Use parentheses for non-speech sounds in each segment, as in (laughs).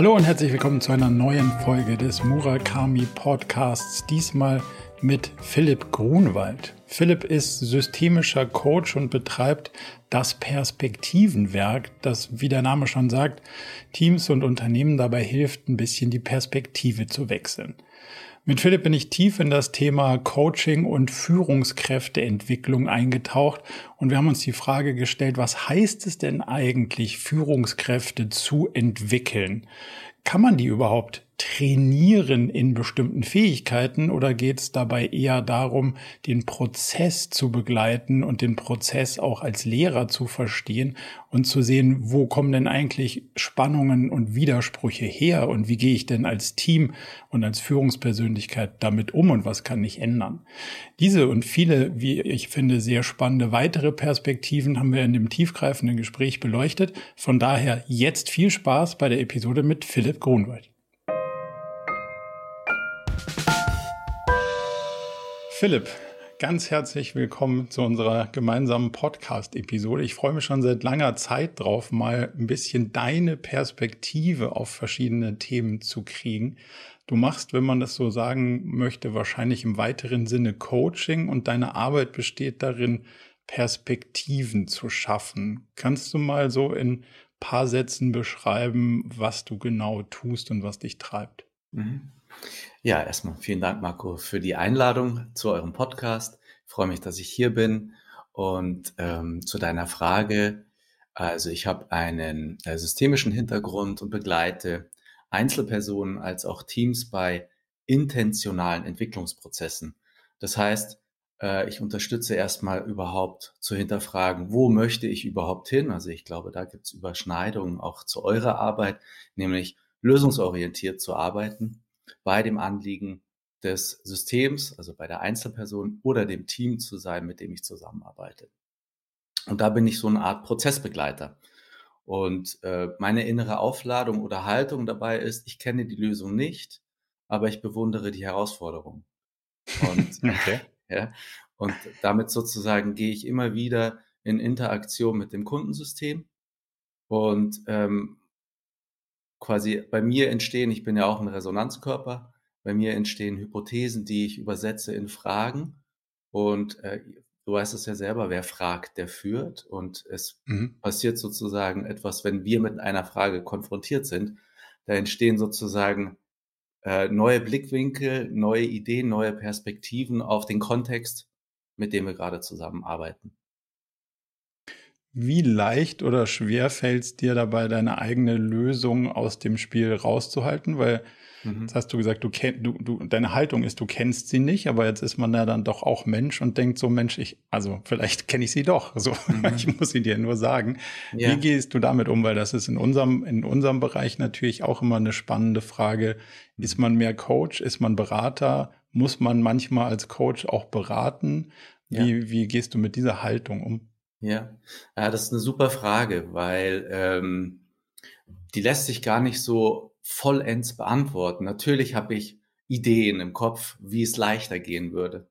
Hallo und herzlich willkommen zu einer neuen Folge des Murakami Podcasts. Diesmal mit Philipp Grunwald. Philipp ist systemischer Coach und betreibt das Perspektivenwerk, das, wie der Name schon sagt, Teams und Unternehmen dabei hilft, ein bisschen die Perspektive zu wechseln. Mit Philipp bin ich tief in das Thema Coaching und Führungskräfteentwicklung eingetaucht und wir haben uns die Frage gestellt, was heißt es denn eigentlich, Führungskräfte zu entwickeln? Kann man die überhaupt trainieren in bestimmten Fähigkeiten oder geht es dabei eher darum, den Prozess zu begleiten und den Prozess auch als Lehrer zu verstehen und zu sehen, wo kommen denn eigentlich Spannungen und Widersprüche her und wie gehe ich denn als Team und als Führungspersönlichkeit damit um und was kann ich ändern? Diese und viele, wie ich finde, sehr spannende weitere Perspektiven haben wir in dem tiefgreifenden Gespräch beleuchtet. Von daher jetzt viel Spaß bei der Episode mit Philipp Grunwald. Philipp, ganz herzlich willkommen zu unserer gemeinsamen Podcast-Episode. Ich freue mich schon seit langer Zeit drauf, mal ein bisschen deine Perspektive auf verschiedene Themen zu kriegen. Du machst, wenn man das so sagen möchte, wahrscheinlich im weiteren Sinne Coaching und deine Arbeit besteht darin, Perspektiven zu schaffen. Kannst du mal so in paar Sätzen beschreiben, was du genau tust und was dich treibt? Mhm. Ja, erstmal vielen Dank, Marco, für die Einladung zu eurem Podcast. Ich freue mich, dass ich hier bin. Und ähm, zu deiner Frage, also ich habe einen äh, systemischen Hintergrund und begleite Einzelpersonen als auch Teams bei intentionalen Entwicklungsprozessen. Das heißt, äh, ich unterstütze erstmal überhaupt zu hinterfragen, wo möchte ich überhaupt hin? Also ich glaube, da gibt es Überschneidungen auch zu eurer Arbeit, nämlich lösungsorientiert zu arbeiten bei dem Anliegen des Systems, also bei der Einzelperson oder dem Team zu sein, mit dem ich zusammenarbeite. Und da bin ich so eine Art Prozessbegleiter. Und äh, meine innere Aufladung oder Haltung dabei ist, ich kenne die Lösung nicht, aber ich bewundere die Herausforderung. Und, (laughs) okay. (laughs) ja, und damit sozusagen gehe ich immer wieder in Interaktion mit dem Kundensystem und ähm, quasi bei mir entstehen, ich bin ja auch ein Resonanzkörper, bei mir entstehen Hypothesen, die ich übersetze in Fragen. Und äh, du weißt es ja selber, wer fragt, der führt. Und es mhm. passiert sozusagen etwas, wenn wir mit einer Frage konfrontiert sind. Da entstehen sozusagen äh, neue Blickwinkel, neue Ideen, neue Perspektiven auf den Kontext, mit dem wir gerade zusammenarbeiten. Wie leicht oder schwer fällt es dir dabei, deine eigene Lösung aus dem Spiel rauszuhalten? Weil mhm. jetzt hast du gesagt, du, kenn, du, du, deine Haltung ist, du kennst sie nicht, aber jetzt ist man ja dann doch auch Mensch und denkt so, Mensch, ich, also vielleicht kenne ich sie doch. (laughs) So, mhm. ich muss sie dir nur sagen. Ja. Wie gehst du damit um? Weil das ist in unserem, in unserem Bereich natürlich auch immer eine spannende Frage. Ist man mehr Coach? Ist man Berater? Muss man manchmal als Coach auch beraten? Wie, ja. wie gehst du mit dieser Haltung um? Ja, ja das ist eine super Frage, weil ähm, die lässt sich gar nicht so vollends beantworten. Natürlich habe ich Ideen im Kopf, wie es leichter gehen würde.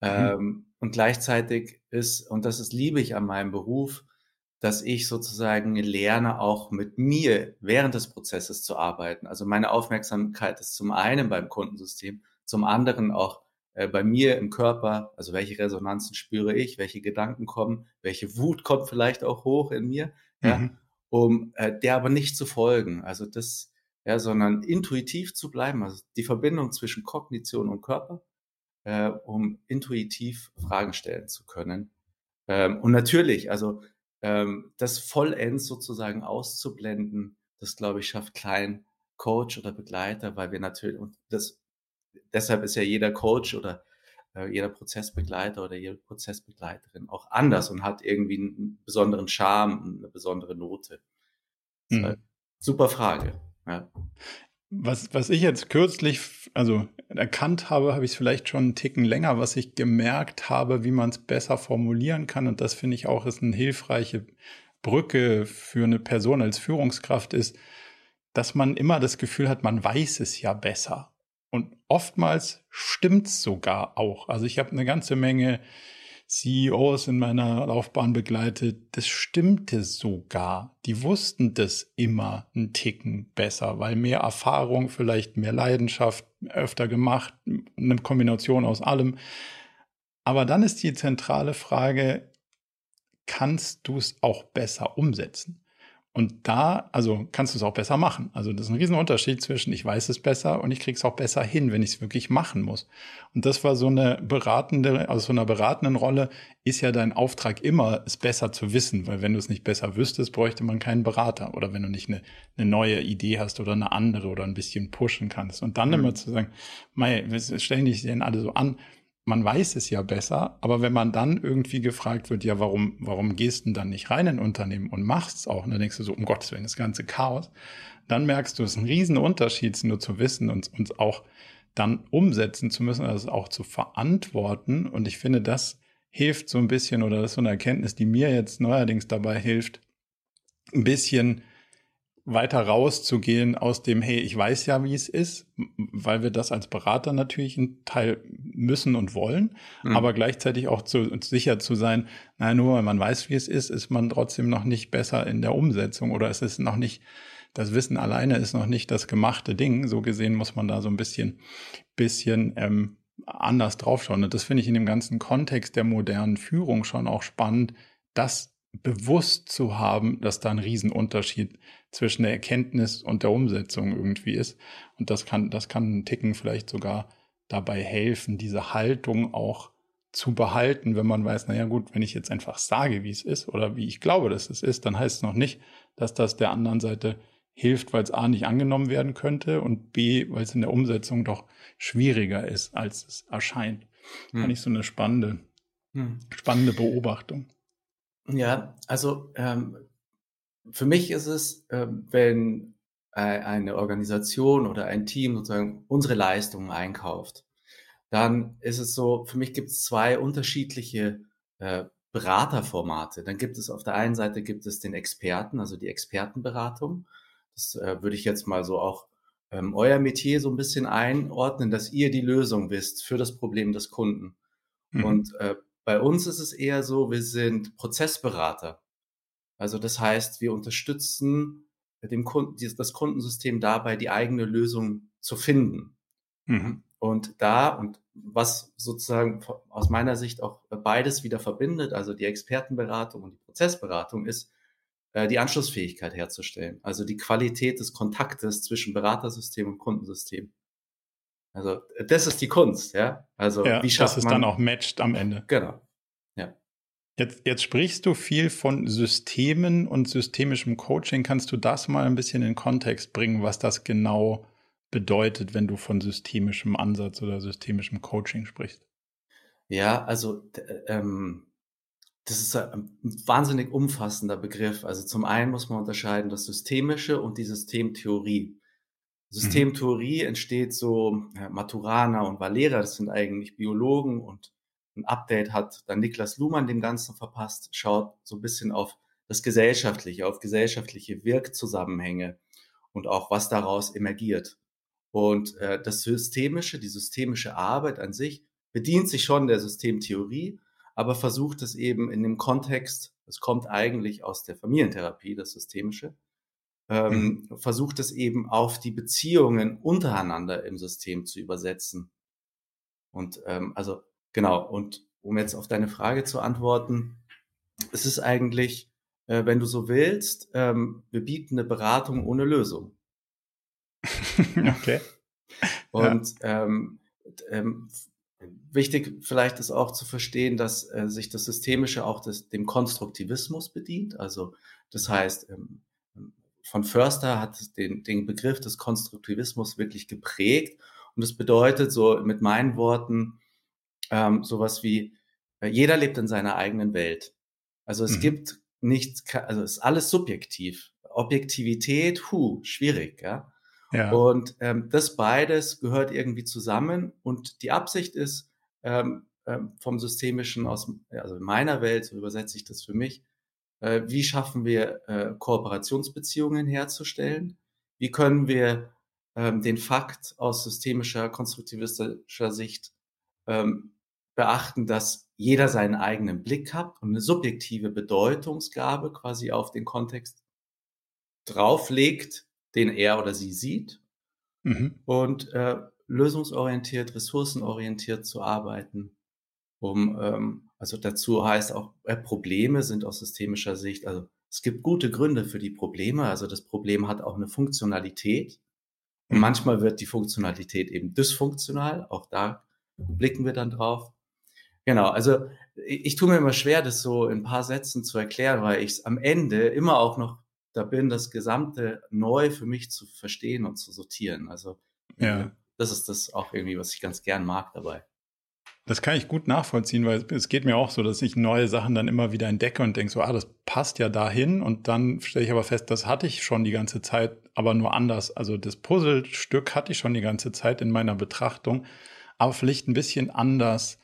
Mhm. Ähm, und gleichzeitig ist, und das ist liebe ich an meinem Beruf, dass ich sozusagen lerne, auch mit mir während des Prozesses zu arbeiten. Also meine Aufmerksamkeit ist zum einen beim Kundensystem, zum anderen auch bei mir im Körper, also welche Resonanzen spüre ich, welche Gedanken kommen, welche Wut kommt vielleicht auch hoch in mir, mhm. ja, um äh, der aber nicht zu folgen. Also das, ja, sondern intuitiv zu bleiben, also die Verbindung zwischen Kognition und Körper, äh, um intuitiv Fragen stellen zu können. Ähm, und natürlich, also ähm, das vollends sozusagen auszublenden, das glaube ich schafft kein Coach oder Begleiter, weil wir natürlich, und das deshalb ist ja jeder Coach oder äh, jeder Prozessbegleiter oder jede Prozessbegleiterin auch anders und hat irgendwie einen besonderen Charme, eine besondere Note. Mhm. Super Frage. Ja. Was, was ich jetzt kürzlich, also erkannt habe, habe ich es vielleicht schon einen Ticken länger, was ich gemerkt habe, wie man es besser formulieren kann. Und das finde ich auch ist eine hilfreiche Brücke für eine Person als Führungskraft ist, dass man immer das Gefühl hat, man weiß es ja besser. Oftmals stimmt's sogar auch. Also ich habe eine ganze Menge CEOs in meiner Laufbahn begleitet, das stimmte sogar. Die wussten das immer einen Ticken besser, weil mehr Erfahrung, vielleicht mehr Leidenschaft, öfter gemacht, eine Kombination aus allem. Aber dann ist die zentrale Frage, kannst du es auch besser umsetzen? Und da, also kannst du es auch besser machen. Also das ist ein Riesenunterschied zwischen ich weiß es besser und ich kriege es auch besser hin, wenn ich es wirklich machen muss. Und das war so eine beratende, aus so einer beratenden Rolle ist ja dein Auftrag immer, es besser zu wissen, weil wenn du es nicht besser wüsstest, bräuchte man keinen Berater. Oder wenn du nicht eine, eine neue Idee hast oder eine andere oder ein bisschen pushen kannst. Und dann mhm. immer zu sagen, mei, stellen dich denn alle so an, man weiß es ja besser, aber wenn man dann irgendwie gefragt wird, ja, warum, warum gehst du denn dann nicht rein in ein Unternehmen und machst es auch? Und dann denkst du so, um Gottes Willen, das ganze Chaos. Dann merkst du, es ist ein Riesenunterschied, nur zu wissen und uns auch dann umsetzen zu müssen, also auch zu verantworten. Und ich finde, das hilft so ein bisschen, oder das ist so eine Erkenntnis, die mir jetzt neuerdings dabei hilft, ein bisschen weiter rauszugehen aus dem, hey, ich weiß ja, wie es ist, weil wir das als Berater natürlich einen Teil müssen und wollen, mhm. aber gleichzeitig auch zu, sicher zu sein, naja, nur weil man weiß, wie es ist, ist man trotzdem noch nicht besser in der Umsetzung oder es ist noch nicht, das Wissen alleine ist noch nicht das gemachte Ding. So gesehen muss man da so ein bisschen, bisschen ähm, anders draufschauen. Und das finde ich in dem ganzen Kontext der modernen Führung schon auch spannend, dass bewusst zu haben, dass da ein Riesenunterschied zwischen der Erkenntnis und der Umsetzung irgendwie ist. Und das kann, das kann einen Ticken vielleicht sogar dabei helfen, diese Haltung auch zu behalten, wenn man weiß, naja gut, wenn ich jetzt einfach sage, wie es ist oder wie ich glaube, dass es ist, dann heißt es noch nicht, dass das der anderen Seite hilft, weil es A nicht angenommen werden könnte und B, weil es in der Umsetzung doch schwieriger ist, als es erscheint. Hm. Fand ich so eine spannende, hm. spannende Beobachtung. Ja, also ähm, für mich ist es, äh, wenn äh, eine Organisation oder ein Team sozusagen unsere Leistungen einkauft, dann ist es so, für mich gibt es zwei unterschiedliche äh, Beraterformate. Dann gibt es auf der einen Seite gibt es den Experten, also die Expertenberatung. Das äh, würde ich jetzt mal so auch ähm, euer Metier so ein bisschen einordnen, dass ihr die Lösung wisst für das Problem des Kunden. Mhm. Und äh, bei uns ist es eher so, wir sind Prozessberater. Also das heißt, wir unterstützen dem Kunden, das Kundensystem dabei, die eigene Lösung zu finden. Mhm. Und da, und was sozusagen aus meiner Sicht auch beides wieder verbindet, also die Expertenberatung und die Prozessberatung, ist, äh, die Anschlussfähigkeit herzustellen. Also die Qualität des Kontaktes zwischen Beratersystem und Kundensystem. Also das ist die Kunst, ja. Also ja, wie schafft dass es man, dann auch matcht am Ende. Genau. Jetzt, jetzt sprichst du viel von Systemen und systemischem Coaching. Kannst du das mal ein bisschen in Kontext bringen, was das genau bedeutet, wenn du von systemischem Ansatz oder systemischem Coaching sprichst? Ja, also ähm, das ist ein wahnsinnig umfassender Begriff. Also zum einen muss man unterscheiden das Systemische und die Systemtheorie. Mhm. Systemtheorie entsteht so, Maturana und Valera, das sind eigentlich Biologen und ein Update hat dann Niklas Luhmann dem Ganzen verpasst, schaut so ein bisschen auf das Gesellschaftliche, auf gesellschaftliche Wirkzusammenhänge und auch was daraus emergiert. Und äh, das Systemische, die systemische Arbeit an sich bedient sich schon der Systemtheorie, aber versucht es eben in dem Kontext, es kommt eigentlich aus der Familientherapie, das Systemische, ähm, mhm. versucht es eben auf die Beziehungen untereinander im System zu übersetzen. Und ähm, also genau, und um jetzt auf deine Frage zu antworten, es ist eigentlich, äh, wenn du so willst, ähm, wir bieten eine Beratung ohne Lösung. (laughs) okay. (laughs) Und ja. ähm, ähm, wichtig vielleicht ist auch zu verstehen, dass äh, sich das Systemische auch des, dem Konstruktivismus bedient. Also das heißt, ähm, von Förster hat den, den Begriff des Konstruktivismus wirklich geprägt. Und das bedeutet so mit meinen Worten ähm, sowas wie, äh, jeder lebt in seiner eigenen Welt. Also es mhm. gibt nichts, also es ist alles subjektiv. Objektivität, hu, schwierig, ja. ja. Und ähm, das beides gehört irgendwie zusammen. Und die Absicht ist ähm, ähm, vom Systemischen aus, also in meiner Welt, so übersetze ich das für mich, äh, wie schaffen wir äh, Kooperationsbeziehungen herzustellen? Wie können wir ähm, den Fakt aus systemischer, konstruktivistischer Sicht ähm, beachten, dass jeder seinen eigenen Blick hat und eine subjektive Bedeutungsgabe quasi auf den Kontext drauflegt, den er oder sie sieht. Mhm. Und äh, lösungsorientiert, ressourcenorientiert zu arbeiten, um ähm, also dazu heißt auch äh, Probleme sind aus systemischer Sicht, also es gibt gute Gründe für die Probleme, also das Problem hat auch eine Funktionalität und mhm. manchmal wird die Funktionalität eben dysfunktional, auch da blicken wir dann drauf. Genau, also ich, ich tue mir immer schwer, das so in ein paar Sätzen zu erklären, weil ich es am Ende immer auch noch da bin, das Gesamte neu für mich zu verstehen und zu sortieren. Also ja. das ist das auch irgendwie, was ich ganz gern mag dabei. Das kann ich gut nachvollziehen, weil es geht mir auch so, dass ich neue Sachen dann immer wieder entdecke und denke so, ah, das passt ja dahin. Und dann stelle ich aber fest, das hatte ich schon die ganze Zeit, aber nur anders. Also das Puzzlestück hatte ich schon die ganze Zeit in meiner Betrachtung, aber vielleicht ein bisschen anders,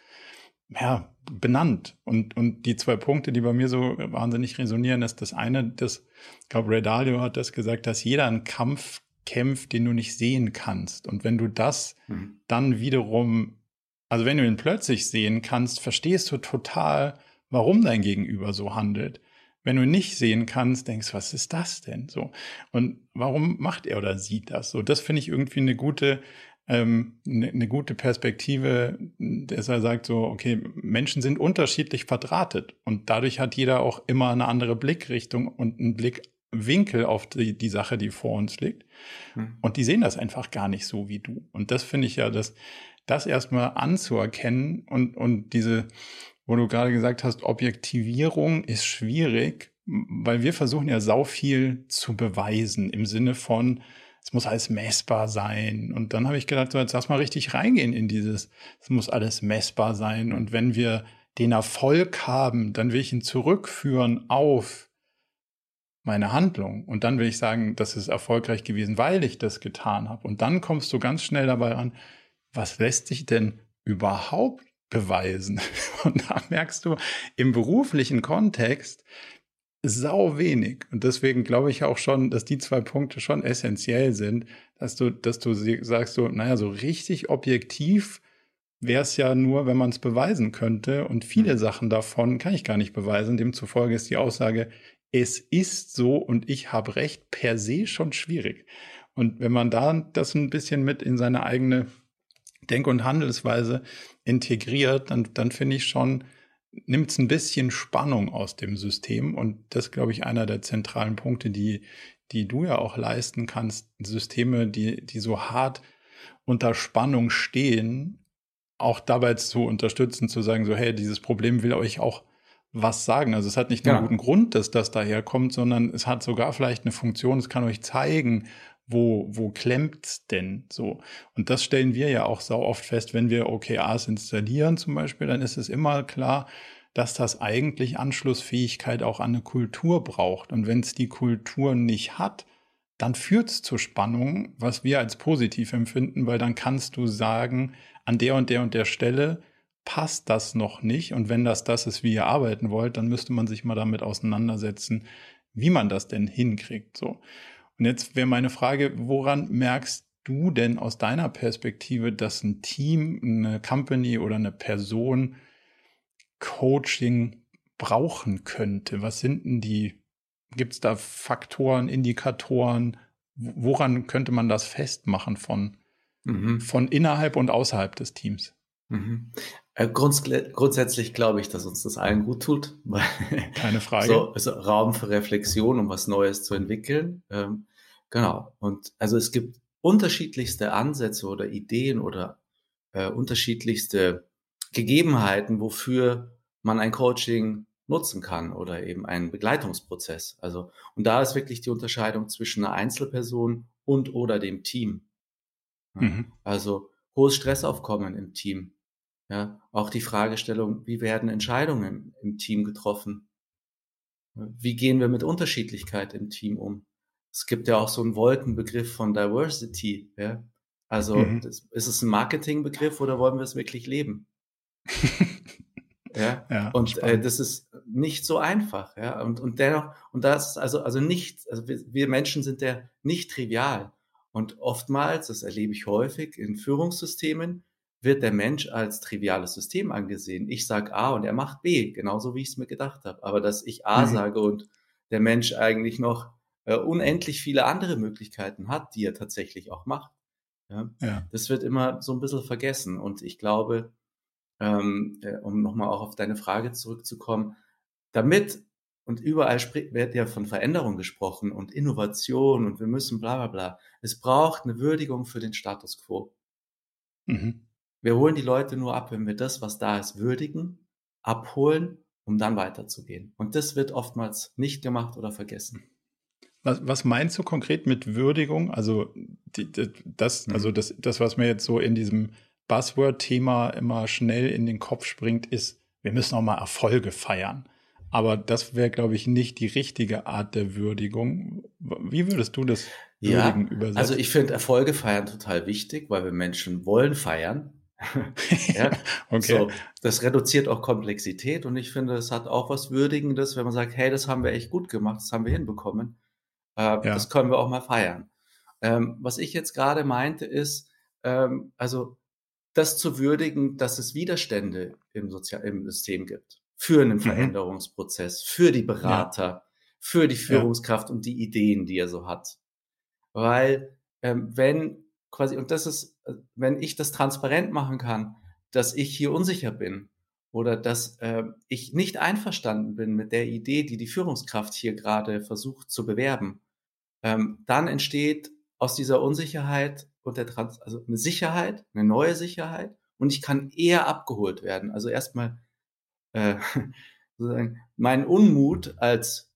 ja, benannt. Und, und die zwei Punkte, die bei mir so wahnsinnig resonieren, ist das eine, das, ich glaube, Ray Dalio hat das gesagt, dass jeder einen Kampf kämpft, den du nicht sehen kannst. Und wenn du das mhm. dann wiederum also wenn du ihn plötzlich sehen kannst, verstehst du total, warum dein Gegenüber so handelt. Wenn du ihn nicht sehen kannst, denkst, was ist das denn so? Und warum macht er oder sie das so? Das finde ich irgendwie eine gute, ähm, eine, eine gute Perspektive, dass er sagt so, okay, Menschen sind unterschiedlich verdrahtet und dadurch hat jeder auch immer eine andere Blickrichtung und einen Blickwinkel auf die, die Sache, die vor uns liegt. Hm. Und die sehen das einfach gar nicht so wie du. Und das finde ich ja das, das erstmal anzuerkennen und, und diese, wo du gerade gesagt hast, Objektivierung ist schwierig, weil wir versuchen ja sau viel zu beweisen im Sinne von, es muss alles messbar sein. Und dann habe ich gedacht, so jetzt lass mal richtig reingehen in dieses, es muss alles messbar sein. Und wenn wir den Erfolg haben, dann will ich ihn zurückführen auf meine Handlung. Und dann will ich sagen, das ist erfolgreich gewesen, weil ich das getan habe. Und dann kommst du ganz schnell dabei an, was lässt sich denn überhaupt beweisen? (laughs) Und da merkst du im beruflichen Kontext sau wenig. Und deswegen glaube ich auch schon, dass die zwei Punkte schon essentiell sind, dass du, dass du sagst so, naja, so richtig objektiv wäre es ja nur, wenn man es beweisen könnte. Und viele mhm. Sachen davon kann ich gar nicht beweisen. Demzufolge ist die Aussage, es ist so und ich habe recht, per se schon schwierig. Und wenn man da das ein bisschen mit in seine eigene Denk- und Handelsweise integriert, dann, dann finde ich schon, nimmt es ein bisschen Spannung aus dem System. Und das, glaube ich, einer der zentralen Punkte, die, die du ja auch leisten kannst. Systeme, die, die so hart unter Spannung stehen, auch dabei zu unterstützen, zu sagen, so, hey, dieses Problem will euch auch was sagen. Also es hat nicht nur ja. einen guten Grund, dass das daherkommt, sondern es hat sogar vielleicht eine Funktion, es kann euch zeigen, wo, wo klemmt's denn so? Und das stellen wir ja auch sau oft fest, wenn wir OKRs installieren zum Beispiel, dann ist es immer klar, dass das eigentlich Anschlussfähigkeit auch an eine Kultur braucht. Und wenn es die Kultur nicht hat, dann führt es zu Spannungen, was wir als positiv empfinden, weil dann kannst du sagen, an der und der und der Stelle passt das noch nicht. Und wenn das das ist, wie ihr arbeiten wollt, dann müsste man sich mal damit auseinandersetzen, wie man das denn hinkriegt. So. Und jetzt wäre meine Frage, woran merkst du denn aus deiner Perspektive, dass ein Team, eine Company oder eine Person Coaching brauchen könnte? Was sind denn die, gibt es da Faktoren, Indikatoren? Woran könnte man das festmachen von, mhm. von innerhalb und außerhalb des Teams? Mhm. Äh, grunds grundsätzlich glaube ich, dass uns das allen gut tut. Keine (laughs) Frage. So, also Raum für Reflexion, um was Neues zu entwickeln. Ähm, Genau. Und also es gibt unterschiedlichste Ansätze oder Ideen oder äh, unterschiedlichste Gegebenheiten, wofür man ein Coaching nutzen kann oder eben einen Begleitungsprozess. Also, und da ist wirklich die Unterscheidung zwischen einer Einzelperson und oder dem Team. Ja, mhm. Also hohes Stressaufkommen im Team. Ja, auch die Fragestellung, wie werden Entscheidungen im Team getroffen? Wie gehen wir mit Unterschiedlichkeit im Team um? Es gibt ja auch so einen Wolkenbegriff von Diversity. Ja? Also mhm. das, ist es ein Marketingbegriff oder wollen wir es wirklich leben? ja? (laughs) ja, und äh, das ist nicht so einfach, ja. Und, und dennoch, und das also, also nicht, also wir, wir Menschen sind ja nicht trivial. Und oftmals, das erlebe ich häufig in Führungssystemen, wird der Mensch als triviales System angesehen. Ich sage A und er macht B, genauso wie ich es mir gedacht habe. Aber dass ich A mhm. sage und der Mensch eigentlich noch äh, unendlich viele andere Möglichkeiten hat, die er tatsächlich auch macht, ja, ja. das wird immer so ein bisschen vergessen. Und ich glaube, ähm, äh, um nochmal auch auf deine Frage zurückzukommen, damit und überall wird ja von Veränderung gesprochen und Innovation und wir müssen bla bla bla. Es braucht eine Würdigung für den Status quo. Mhm. Wir holen die Leute nur ab, wenn wir das, was da ist, würdigen, abholen, um dann weiterzugehen. Und das wird oftmals nicht gemacht oder vergessen. Was, was meinst du konkret mit Würdigung? Also die, das, mhm. also das, das, was mir jetzt so in diesem Buzzword-Thema immer schnell in den Kopf springt, ist, wir müssen auch mal Erfolge feiern. Aber das wäre, glaube ich, nicht die richtige Art der Würdigung. Wie würdest du das Würdigen ja, übersetzen? Also ich finde Erfolge feiern total wichtig, weil wir Menschen wollen feiern. (laughs) ja, okay. So, das reduziert auch Komplexität und ich finde, es hat auch was Würdigendes, wenn man sagt, hey, das haben wir echt gut gemacht, das haben wir hinbekommen. Äh, ja. Das können wir auch mal feiern. Ähm, was ich jetzt gerade meinte, ist, ähm, also das zu würdigen, dass es Widerstände im, Sozial im System gibt für einen mhm. Veränderungsprozess, für die Berater, ja. für die Führungskraft ja. und die Ideen, die er so hat. Weil ähm, wenn quasi, und das ist, äh, wenn ich das transparent machen kann, dass ich hier unsicher bin oder dass äh, ich nicht einverstanden bin mit der Idee, die die Führungskraft hier gerade versucht zu bewerben, ähm, dann entsteht aus dieser Unsicherheit und der Trans also eine Sicherheit, eine neue Sicherheit und ich kann eher abgeholt werden. Also erstmal äh, (laughs) sozusagen meinen Unmut als,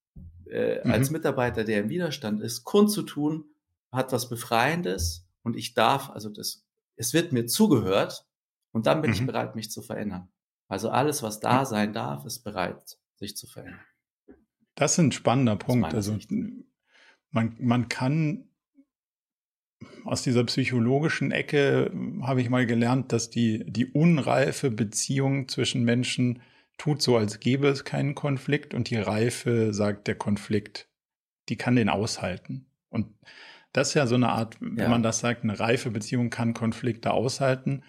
äh, mhm. als Mitarbeiter, der im Widerstand ist, kundzutun, hat was Befreiendes und ich darf, also das, es wird mir zugehört und dann bin mhm. ich bereit, mich zu verändern. Also alles, was da sein darf, ist bereit, sich zu verändern. Das ist ein spannender Punkt. Also man, man kann aus dieser psychologischen Ecke habe ich mal gelernt, dass die, die unreife Beziehung zwischen Menschen tut so, als gäbe es keinen Konflikt und die Reife sagt, der Konflikt, die kann den aushalten. Und das ist ja so eine Art, wenn ja. man das sagt, eine reife Beziehung kann Konflikte aushalten,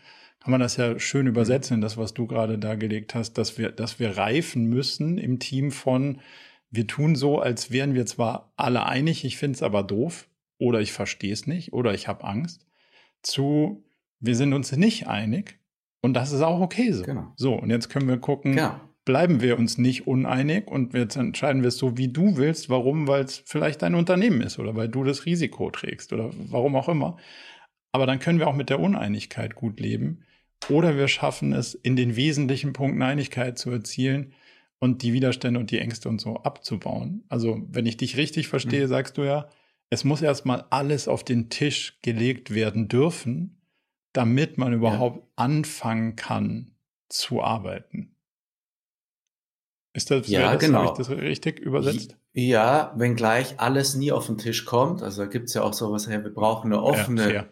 kann man das ja schön übersetzen in das, was du gerade dargelegt hast, dass wir, dass wir reifen müssen im Team von, wir tun so, als wären wir zwar alle einig, ich finde es aber doof, oder ich verstehe es nicht, oder ich habe Angst, zu, wir sind uns nicht einig, und das ist auch okay so. Genau. So, und jetzt können wir gucken, ja. bleiben wir uns nicht uneinig und jetzt entscheiden wir es so, wie du willst. Warum? Weil es vielleicht dein Unternehmen ist oder weil du das Risiko trägst oder warum auch immer. Aber dann können wir auch mit der Uneinigkeit gut leben. Oder wir schaffen es, in den wesentlichen Punkten Einigkeit zu erzielen und die Widerstände und die Ängste und so abzubauen. Also, wenn ich dich richtig verstehe, mhm. sagst du ja, es muss erstmal alles auf den Tisch gelegt werden dürfen, damit man überhaupt ja. anfangen kann zu arbeiten. Ist das, ja, das, genau. das richtig übersetzt? Ja, wenngleich alles nie auf den Tisch kommt. Also da gibt es ja auch sowas, hey, wir brauchen eine offene, ja,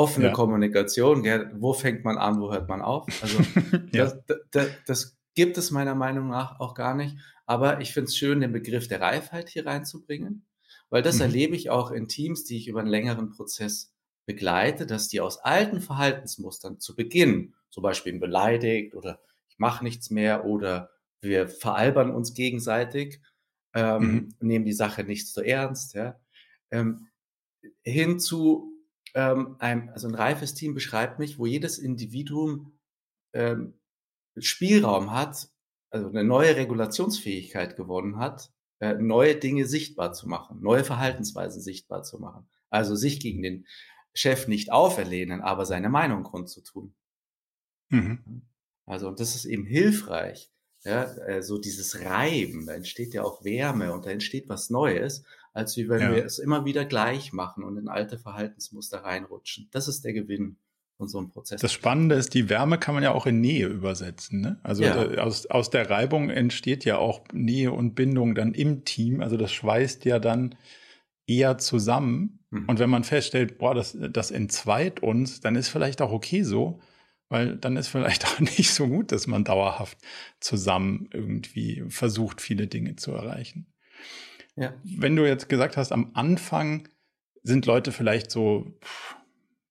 offene ja. Kommunikation. Gell? Wo fängt man an, wo hört man auf? Also (laughs) das, das, das, gibt es meiner Meinung nach auch gar nicht. Aber ich finde es schön, den Begriff der Reifheit hier reinzubringen, weil das mhm. erlebe ich auch in Teams, die ich über einen längeren Prozess begleite, dass die aus alten Verhaltensmustern zu Beginn, zum Beispiel beleidigt oder ich mache nichts mehr oder wir veralbern uns gegenseitig, ähm, mhm. nehmen die Sache nicht so ernst, ja, ähm, hin zu ähm, einem, also ein reifes Team beschreibt mich, wo jedes Individuum ähm, Spielraum hat, also eine neue Regulationsfähigkeit gewonnen hat, äh, neue Dinge sichtbar zu machen, neue Verhaltensweisen sichtbar zu machen. Also sich gegen den Chef nicht auferlehnen, aber seine Meinung kundzutun. Mhm. Also, und das ist eben hilfreich. Ja, äh, so dieses Reiben, da entsteht ja auch Wärme und da entsteht was Neues, als wie wenn ja. wir es immer wieder gleich machen und in alte Verhaltensmuster reinrutschen. Das ist der Gewinn von so einem Prozess. Das Spannende ist, die Wärme kann man ja auch in Nähe übersetzen. Ne? Also ja. Äh, aus, aus der Reibung entsteht ja auch Nähe und Bindung dann im Team. Also das schweißt ja dann eher zusammen. Mhm. Und wenn man feststellt, boah, das, das entzweit uns, dann ist vielleicht auch okay so, weil dann ist vielleicht (laughs) auch nicht so gut, dass man dauerhaft zusammen irgendwie versucht, viele Dinge zu erreichen. Ja. Wenn du jetzt gesagt hast, am Anfang sind Leute vielleicht so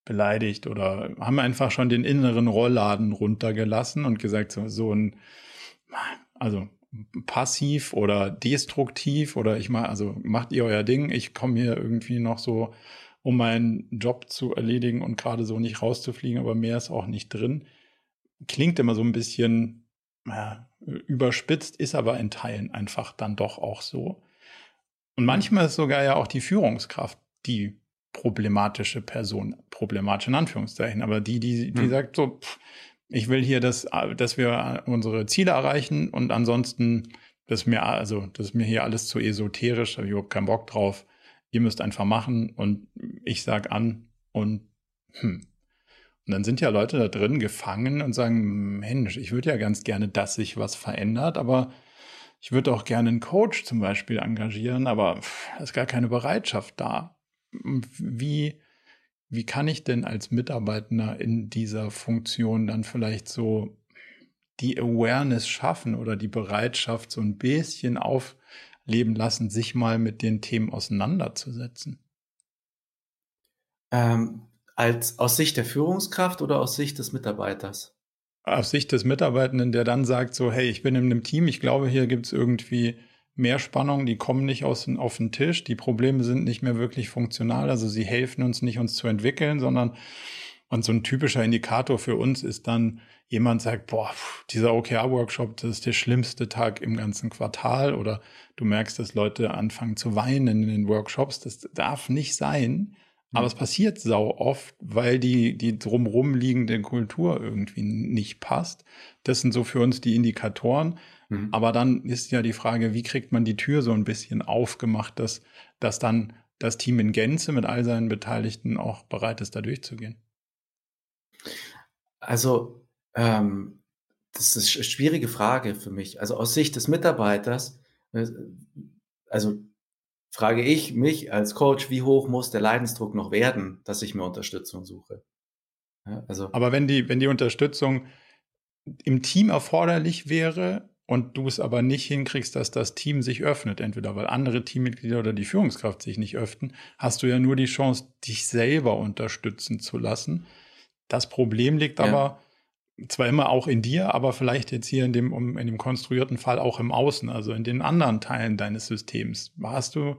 beleidigt oder haben einfach schon den inneren Rollladen runtergelassen und gesagt, so, so ein, also passiv oder destruktiv oder ich mal, also macht ihr euer Ding, ich komme hier irgendwie noch so, um meinen Job zu erledigen und gerade so nicht rauszufliegen, aber mehr ist auch nicht drin. Klingt immer so ein bisschen ja, überspitzt, ist aber in Teilen einfach dann doch auch so. Und manchmal ist sogar ja auch die Führungskraft die problematische Person, problematisch in Anführungszeichen, aber die, die, die hm. sagt so, pff, ich will hier, dass, dass wir unsere Ziele erreichen und ansonsten, das ist mir, also, das ist mir hier alles zu esoterisch, habe ich überhaupt keinen Bock drauf. Ihr müsst einfach machen und ich sag an und hm. Und dann sind ja Leute da drin gefangen und sagen, Mensch, ich würde ja ganz gerne, dass sich was verändert, aber ich würde auch gerne einen Coach zum Beispiel engagieren, aber es ist gar keine Bereitschaft da. Wie, wie kann ich denn als Mitarbeiter in dieser Funktion dann vielleicht so die Awareness schaffen oder die Bereitschaft so ein bisschen aufleben lassen, sich mal mit den Themen auseinanderzusetzen? Ähm, als aus Sicht der Führungskraft oder aus Sicht des Mitarbeiters? Aus Sicht des Mitarbeitenden, der dann sagt so, hey, ich bin in einem Team, ich glaube, hier gibt es irgendwie mehr Spannung, die kommen nicht aus, auf den Tisch, die Probleme sind nicht mehr wirklich funktional, also sie helfen uns nicht, uns zu entwickeln, sondern und so ein typischer Indikator für uns ist dann, jemand sagt, boah, dieser OKR-Workshop, das ist der schlimmste Tag im ganzen Quartal oder du merkst, dass Leute anfangen zu weinen in den Workshops. Das darf nicht sein. Aber es passiert sau oft, weil die, die drumrum liegende Kultur irgendwie nicht passt. Das sind so für uns die Indikatoren. Mhm. Aber dann ist ja die Frage, wie kriegt man die Tür so ein bisschen aufgemacht, dass, dass dann das Team in Gänze mit all seinen Beteiligten auch bereit ist, da durchzugehen? Also, ähm, das ist eine schwierige Frage für mich. Also aus Sicht des Mitarbeiters, äh, also frage ich mich als Coach, wie hoch muss der Leidensdruck noch werden, dass ich mir Unterstützung suche? Ja, also. Aber wenn die, wenn die Unterstützung im Team erforderlich wäre, und du es aber nicht hinkriegst, dass das Team sich öffnet, entweder weil andere Teammitglieder oder die Führungskraft sich nicht öffnen, hast du ja nur die Chance, dich selber unterstützen zu lassen. Das Problem liegt ja. aber zwar immer auch in dir, aber vielleicht jetzt hier in dem, in dem konstruierten Fall auch im Außen, also in den anderen Teilen deines Systems. Hast du,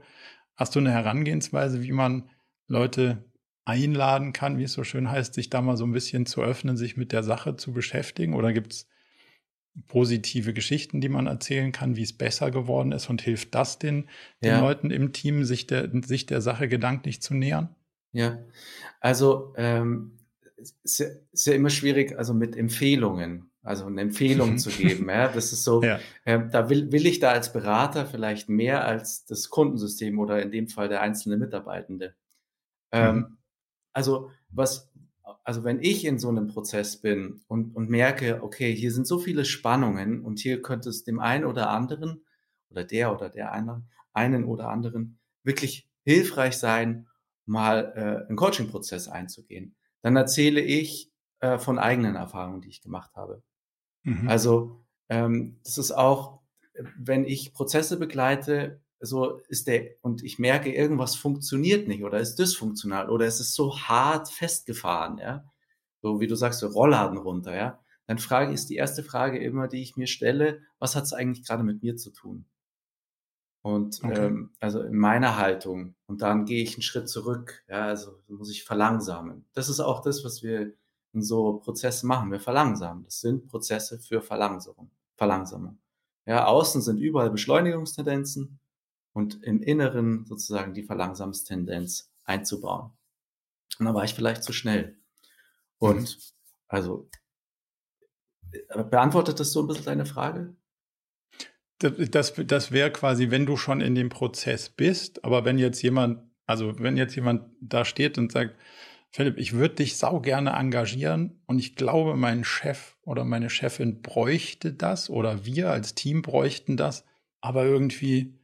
hast du eine Herangehensweise, wie man Leute einladen kann, wie es so schön heißt, sich da mal so ein bisschen zu öffnen, sich mit der Sache zu beschäftigen? Oder gibt es positive Geschichten, die man erzählen kann, wie es besser geworden ist und hilft das den, den ja. Leuten im Team, sich der, sich der Sache gedanklich zu nähern? Ja, also ähm, ist, ja, ist ja immer schwierig, also mit Empfehlungen, also eine Empfehlung zu geben. Ja, das ist so, (laughs) ja. äh, da will, will ich da als Berater vielleicht mehr als das Kundensystem oder in dem Fall der einzelne Mitarbeitende. Ähm, mhm. Also was, also wenn ich in so einem Prozess bin und, und merke, okay, hier sind so viele Spannungen und hier könnte es dem einen oder anderen oder der oder der einer, einen oder anderen wirklich hilfreich sein, mal äh, einen Coaching-Prozess einzugehen, dann erzähle ich äh, von eigenen Erfahrungen, die ich gemacht habe. Mhm. Also ähm, das ist auch, wenn ich Prozesse begleite, so ist der, und ich merke, irgendwas funktioniert nicht oder ist dysfunktional oder es ist so hart festgefahren, ja. So wie du sagst, so Rollladen runter, ja. Dann frage ist die erste Frage immer, die ich mir stelle, was hat es eigentlich gerade mit mir zu tun? Und okay. ähm, also in meiner Haltung. Und dann gehe ich einen Schritt zurück. Ja, also muss ich verlangsamen. Das ist auch das, was wir in so Prozessen machen. Wir verlangsamen. Das sind Prozesse für Verlangsamung. Verlangsamung. Ja, außen sind überall Beschleunigungstendenzen und im Inneren sozusagen die Verlangsamstendenz einzubauen. Und dann war ich vielleicht zu schnell. Und also äh, beantwortet das so ein bisschen deine Frage? Das, das wäre quasi, wenn du schon in dem Prozess bist, aber wenn jetzt jemand, also wenn jetzt jemand da steht und sagt, Philipp, ich würde dich sau gerne engagieren und ich glaube, mein Chef oder meine Chefin bräuchte das oder wir als Team bräuchten das, aber irgendwie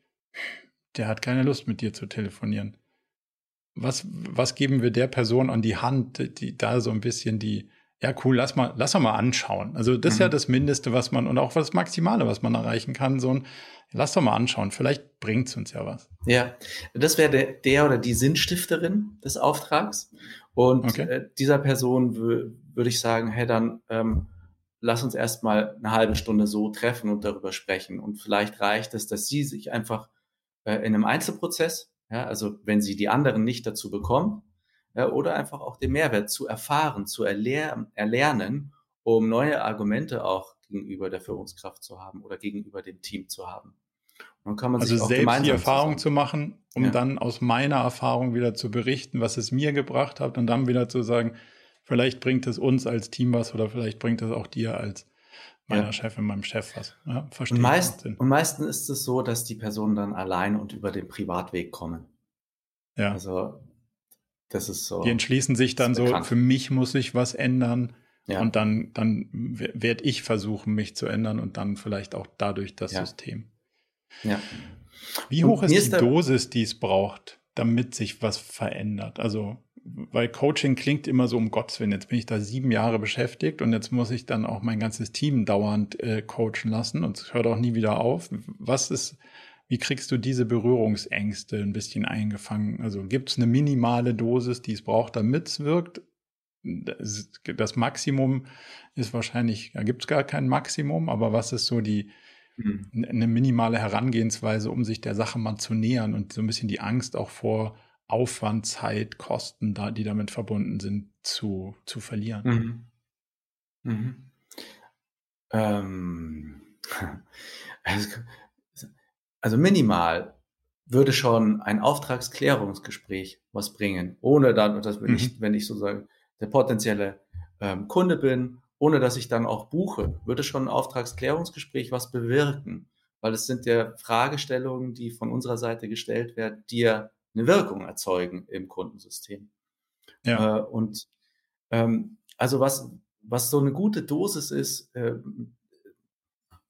der hat keine Lust mit dir zu telefonieren. Was, was geben wir der Person an die Hand, die da so ein bisschen die, ja cool, lass mal, lass mal anschauen. Also das mhm. ist ja mhm. das Mindeste, was man und auch das Maximale, was man erreichen kann. So ein, lass doch mal anschauen. Vielleicht bringt es uns ja was. Ja, das wäre der, der oder die Sinnstifterin des Auftrags. Und okay. äh, dieser Person würde ich sagen, hey, dann ähm, lass uns erstmal eine halbe Stunde so treffen und darüber sprechen. Und vielleicht reicht es, dass sie sich einfach äh, in einem Einzelprozess, ja, also wenn sie die anderen nicht dazu bekommen, ja, oder einfach auch den Mehrwert zu erfahren, zu erler erlernen, um neue Argumente auch gegenüber der Führungskraft zu haben oder gegenüber dem Team zu haben. dann kann man also sich selbst die Erfahrung zu machen, um ja. dann aus meiner Erfahrung wieder zu berichten, was es mir gebracht hat und dann wieder zu sagen, vielleicht bringt es uns als Team was oder vielleicht bringt es auch dir als meiner ja. Chefin, meinem Chef was. Ja, verstehe und, meist, und meistens ist es so, dass die Personen dann allein und über den Privatweg kommen. Ja. Also das ist so. Die entschließen sich dann so, für mich muss sich was ändern. Ja. Und dann, dann werde ich versuchen, mich zu ändern und dann vielleicht auch dadurch das ja. System. Ja. Wie hoch ist die Dosis, die es braucht, damit sich was verändert? Also, weil Coaching klingt immer so um Gottes Willen. Jetzt bin ich da sieben Jahre beschäftigt und jetzt muss ich dann auch mein ganzes Team dauernd äh, coachen lassen und es hört auch nie wieder auf. Was ist, wie kriegst du diese Berührungsängste ein bisschen eingefangen? Also gibt es eine minimale Dosis, die es braucht, damit es wirkt? Das Maximum ist wahrscheinlich, da gibt es gar kein Maximum, aber was ist so die mhm. eine minimale Herangehensweise, um sich der Sache mal zu nähern und so ein bisschen die Angst auch vor Aufwand, Zeit, Kosten, da, die damit verbunden sind, zu, zu verlieren? Mhm. Mhm. Ähm, (laughs) also, also minimal würde schon ein Auftragsklärungsgespräch was bringen, ohne dann, dass wenn, mhm. ich, wenn ich sozusagen der potenzielle ähm, Kunde bin, ohne dass ich dann auch buche, würde schon ein Auftragsklärungsgespräch was bewirken, weil es sind ja Fragestellungen, die von unserer Seite gestellt werden, die ja eine Wirkung erzeugen im Kundensystem. Ja. Äh, und ähm, also was, was so eine gute Dosis ist, äh,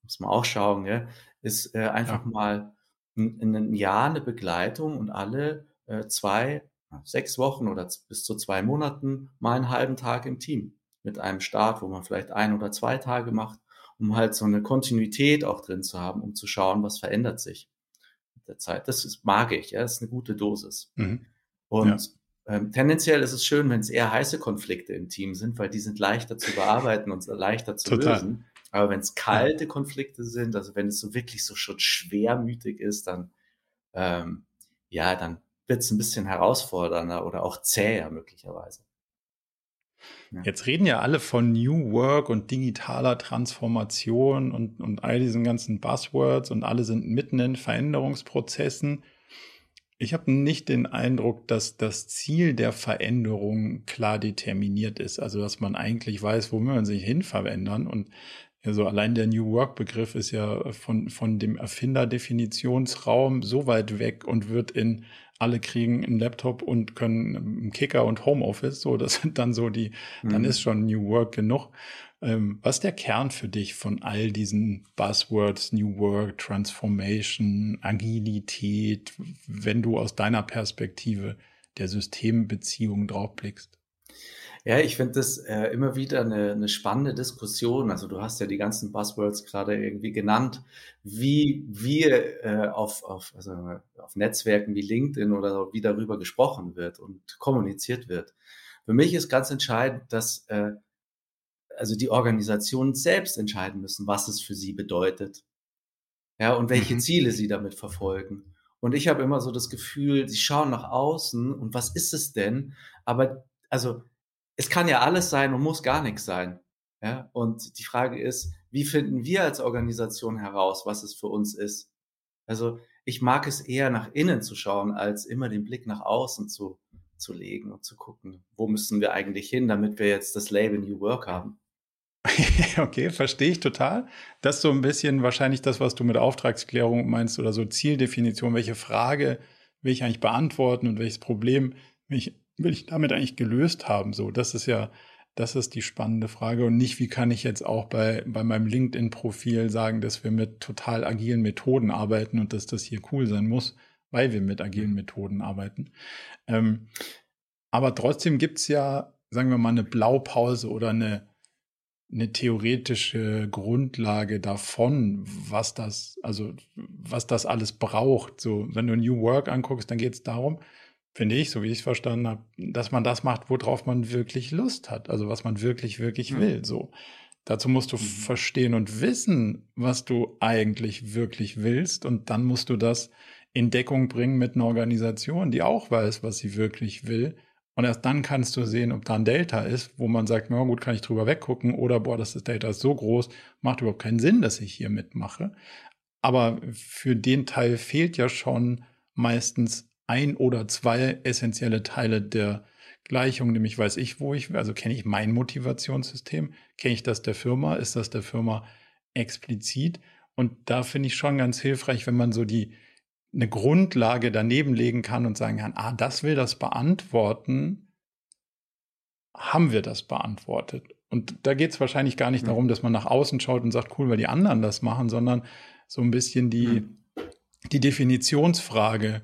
muss man auch schauen, ja, ist äh, einfach ja. mal in, in einem Jahr eine Begleitung und alle äh, zwei, sechs Wochen oder bis zu zwei Monaten mal einen halben Tag im Team mit einem Start, wo man vielleicht ein oder zwei Tage macht, um halt so eine Kontinuität auch drin zu haben, um zu schauen, was verändert sich mit der Zeit. Das ist, mag ich, ja, das ist eine gute Dosis. Mhm. Und ja. ähm, tendenziell ist es schön, wenn es eher heiße Konflikte im Team sind, weil die sind leichter zu bearbeiten und leichter zu Total. lösen. Aber wenn es kalte Konflikte sind, also wenn es so wirklich so schon schwermütig ist, dann ähm, ja, dann wird es ein bisschen herausfordernder oder auch zäher möglicherweise. Ja. Jetzt reden ja alle von New Work und digitaler Transformation und, und all diesen ganzen Buzzwords und alle sind mitten in Veränderungsprozessen. Ich habe nicht den Eindruck, dass das Ziel der Veränderung klar determiniert ist. Also, dass man eigentlich weiß, wo man sich hin verändern. Und also allein der New Work-Begriff ist ja von, von dem Erfinderdefinitionsraum so weit weg und wird in alle kriegen einen Laptop und können einen Kicker und Homeoffice. So, das sind dann so die, mhm. dann ist schon New Work genug. Ähm, was ist der Kern für dich von all diesen Buzzwords, New Work, Transformation, Agilität, wenn du aus deiner Perspektive der Systembeziehung draufblickst? Ja, ich finde das äh, immer wieder eine, eine spannende Diskussion. Also du hast ja die ganzen Buzzwords gerade irgendwie genannt, wie wir äh, auf, auf, also auf Netzwerken wie LinkedIn oder so, wie darüber gesprochen wird und kommuniziert wird. Für mich ist ganz entscheidend, dass äh, also die Organisationen selbst entscheiden müssen, was es für sie bedeutet. Ja, und welche mhm. Ziele sie damit verfolgen. Und ich habe immer so das Gefühl, sie schauen nach außen und was ist es denn? Aber also es kann ja alles sein und muss gar nichts sein. Ja? Und die Frage ist, wie finden wir als Organisation heraus, was es für uns ist? Also ich mag es eher nach innen zu schauen, als immer den Blick nach außen zu, zu legen und zu gucken, wo müssen wir eigentlich hin, damit wir jetzt das Label New Work haben. (laughs) okay, verstehe ich total. Das ist so ein bisschen wahrscheinlich das, was du mit Auftragsklärung meinst oder so Zieldefinition. Welche Frage will ich eigentlich beantworten und welches Problem will ich will ich damit eigentlich gelöst haben? So, das ist ja, das ist die spannende Frage und nicht, wie kann ich jetzt auch bei, bei meinem LinkedIn-Profil sagen, dass wir mit total agilen Methoden arbeiten und dass das hier cool sein muss, weil wir mit agilen mhm. Methoden arbeiten. Ähm, aber trotzdem gibt's ja, sagen wir mal, eine Blaupause oder eine, eine theoretische Grundlage davon, was das, also was das alles braucht. So, wenn du New Work anguckst, dann geht es darum, finde ich, so wie ich es verstanden habe, dass man das macht, worauf man wirklich Lust hat, also was man wirklich, wirklich mhm. will. So. Dazu musst du mhm. verstehen und wissen, was du eigentlich wirklich willst. Und dann musst du das in Deckung bringen mit einer Organisation, die auch weiß, was sie wirklich will. Und erst dann kannst du sehen, ob da ein Delta ist, wo man sagt, na gut, kann ich drüber weggucken oder boah, das Delta ist so groß, macht überhaupt keinen Sinn, dass ich hier mitmache. Aber für den Teil fehlt ja schon meistens ein oder zwei essentielle Teile der Gleichung, nämlich weiß ich, wo ich will, also kenne ich mein Motivationssystem, kenne ich das der Firma, ist das der Firma explizit? Und da finde ich schon ganz hilfreich, wenn man so die eine Grundlage daneben legen kann und sagen kann, ah, das will das beantworten, haben wir das beantwortet. Und da geht es wahrscheinlich gar nicht mhm. darum, dass man nach außen schaut und sagt, cool, weil die anderen das machen, sondern so ein bisschen die, mhm. die Definitionsfrage,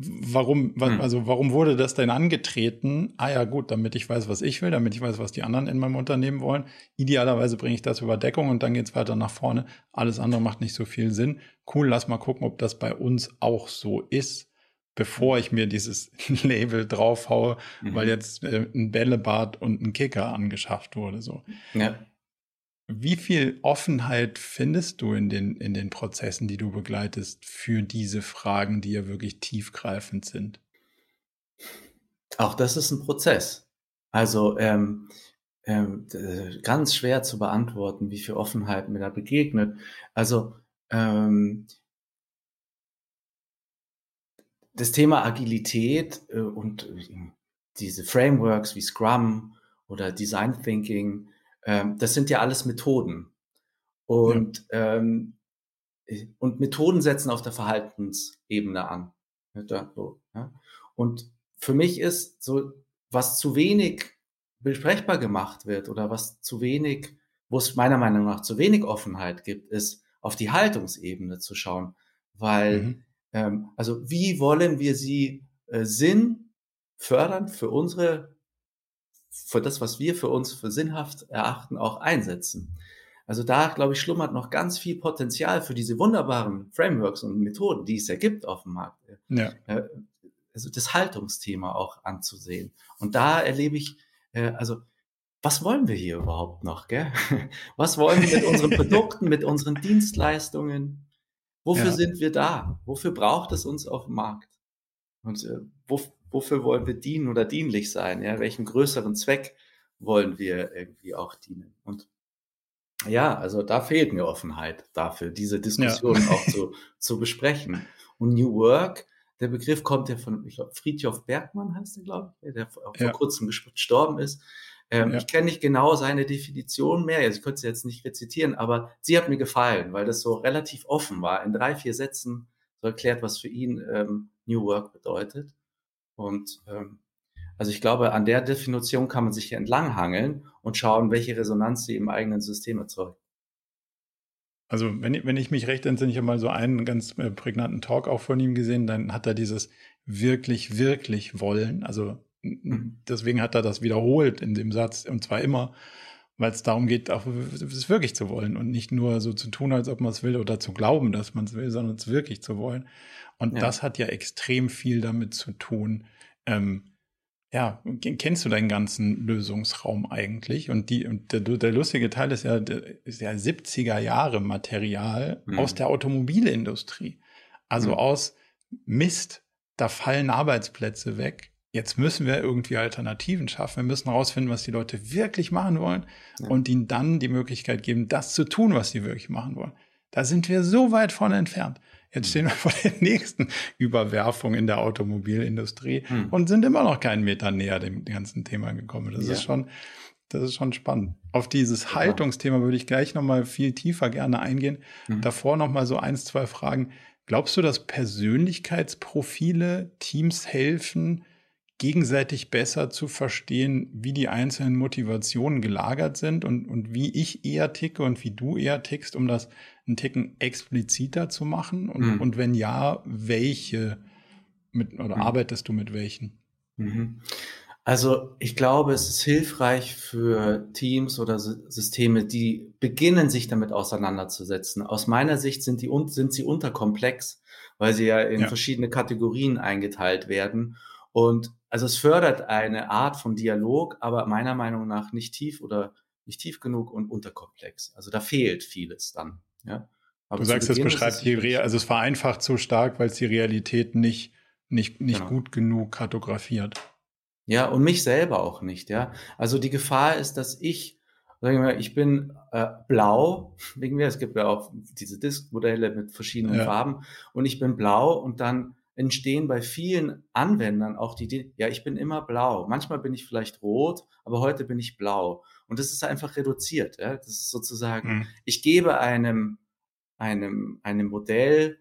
Warum, hm. also warum wurde das denn angetreten? Ah ja, gut, damit ich weiß, was ich will, damit ich weiß, was die anderen in meinem Unternehmen wollen. Idealerweise bringe ich das über Deckung und dann geht's weiter nach vorne. Alles andere macht nicht so viel Sinn. Cool, lass mal gucken, ob das bei uns auch so ist, bevor ich mir dieses (laughs) Label draufhaue, mhm. weil jetzt äh, ein Bällebad und ein Kicker angeschafft wurde. So. Ja. Wie viel Offenheit findest du in den, in den Prozessen, die du begleitest, für diese Fragen, die ja wirklich tiefgreifend sind? Auch das ist ein Prozess. Also ähm, ähm, ganz schwer zu beantworten, wie viel Offenheit mir da begegnet. Also ähm, das Thema Agilität äh, und diese Frameworks wie Scrum oder Design Thinking, ähm, das sind ja alles Methoden. Und, ja. ähm, und Methoden setzen auf der Verhaltensebene an. Ja? Und für mich ist so, was zu wenig besprechbar gemacht wird oder was zu wenig, wo es meiner Meinung nach zu wenig Offenheit gibt, ist auf die Haltungsebene zu schauen. Weil, mhm. ähm, also wie wollen wir sie äh, Sinn fördern für unsere für das, was wir für uns für sinnhaft erachten, auch einsetzen. Also da, glaube ich, schlummert noch ganz viel Potenzial für diese wunderbaren Frameworks und Methoden, die es ja gibt auf dem Markt. Ja. Äh, also das Haltungsthema auch anzusehen. Und da erlebe ich, äh, also was wollen wir hier überhaupt noch? Gell? (laughs) Was wollen wir mit unseren (laughs) Produkten, mit unseren Dienstleistungen? Wofür ja. sind wir da? Wofür braucht es uns auf dem Markt? Und äh, wo, wofür wollen wir dienen oder dienlich sein? Ja, welchen größeren Zweck wollen wir irgendwie auch dienen? Und ja, also da fehlt mir Offenheit dafür, diese Diskussion ja. auch (laughs) zu, zu besprechen. Und New Work, der Begriff kommt ja von, ich glaube, Friedhof Bergmann heißt er, glaube ich, der vor, ja. kurzem gestorben ist. Ähm, ja. Ich kenne nicht genau seine Definition mehr, also ich könnte sie jetzt nicht rezitieren, aber sie hat mir gefallen, weil das so relativ offen war. In drei, vier Sätzen so erklärt, was für ihn ähm, New Work bedeutet. Und ähm, also ich glaube, an der Definition kann man sich hier entlanghangeln und schauen, welche Resonanz sie im eigenen System erzeugt. Also wenn, wenn ich mich recht entsinne, ich habe mal so einen ganz äh, prägnanten Talk auch von ihm gesehen, dann hat er dieses wirklich, wirklich wollen. Also mhm. deswegen hat er das wiederholt in dem Satz und zwar immer, weil es darum geht, auch es wirklich zu wollen und nicht nur so zu tun, als ob man es will oder zu glauben, dass man es will, sondern es wirklich zu wollen. Und ja. das hat ja extrem viel damit zu tun. Ähm, ja, kennst du deinen ganzen Lösungsraum eigentlich? Und die, und der, der lustige Teil ist ja, ist ja 70er Jahre Material mhm. aus der Automobilindustrie. Also mhm. aus Mist, da fallen Arbeitsplätze weg. Jetzt müssen wir irgendwie Alternativen schaffen. Wir müssen herausfinden, was die Leute wirklich machen wollen ja. und ihnen dann die Möglichkeit geben, das zu tun, was sie wirklich machen wollen. Da sind wir so weit von entfernt. Jetzt stehen wir (laughs) vor der nächsten Überwerfung in der Automobilindustrie hm. und sind immer noch keinen Meter näher dem ganzen Thema gekommen. Das ja. ist schon, das ist schon spannend. Auf dieses Haltungsthema würde ich gleich nochmal viel tiefer gerne eingehen. Mhm. Davor nochmal so eins, zwei Fragen. Glaubst du, dass Persönlichkeitsprofile Teams helfen, gegenseitig besser zu verstehen, wie die einzelnen Motivationen gelagert sind und, und wie ich eher ticke und wie du eher tickst, um das einen Ticken expliziter zu machen? Und, mhm. und wenn ja, welche mit, oder mhm. arbeitest du mit welchen? Mhm. Also ich glaube, es ist hilfreich für Teams oder Systeme, die beginnen, sich damit auseinanderzusetzen. Aus meiner Sicht sind, die, sind sie unterkomplex, weil sie ja in ja. verschiedene Kategorien eingeteilt werden Und also es fördert eine Art von Dialog, aber meiner Meinung nach nicht tief oder nicht tief genug und unterkomplex. Also da fehlt vieles dann. Ja. Aber du sagst, es beschreibt die Realität, also es vereinfacht so stark, weil es die Realität nicht, nicht, nicht genau. gut genug kartografiert. Ja, und mich selber auch nicht, ja. Also die Gefahr ist, dass ich, sagen wir mal, ich bin äh, blau, (laughs) wegen mir, es gibt ja auch diese Diskmodelle mit verschiedenen ja. Farben, und ich bin blau und dann entstehen bei vielen Anwendern auch die Idee, ja, ich bin immer blau. Manchmal bin ich vielleicht rot, aber heute bin ich blau. Und das ist einfach reduziert. Ja? Das ist sozusagen, mhm. ich gebe einem, einem, einem Modell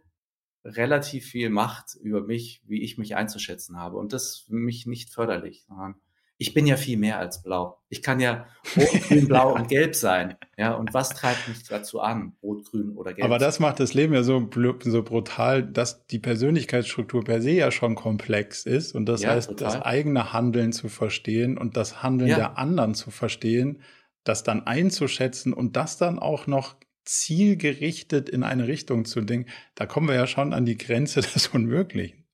relativ viel Macht über mich, wie ich mich einzuschätzen habe. Und das ist für mich nicht förderlich, sondern ich bin ja viel mehr als blau. Ich kann ja rot, grün, (laughs) blau und gelb sein. Ja, und was treibt mich dazu an, rot, grün oder gelb? Aber das macht das Leben ja so, so brutal, dass die Persönlichkeitsstruktur per se ja schon komplex ist. Und das ja, heißt, total. das eigene Handeln zu verstehen und das Handeln ja. der anderen zu verstehen, das dann einzuschätzen und das dann auch noch zielgerichtet in eine Richtung zu denken, da kommen wir ja schon an die Grenze (laughs) des Unmöglichen.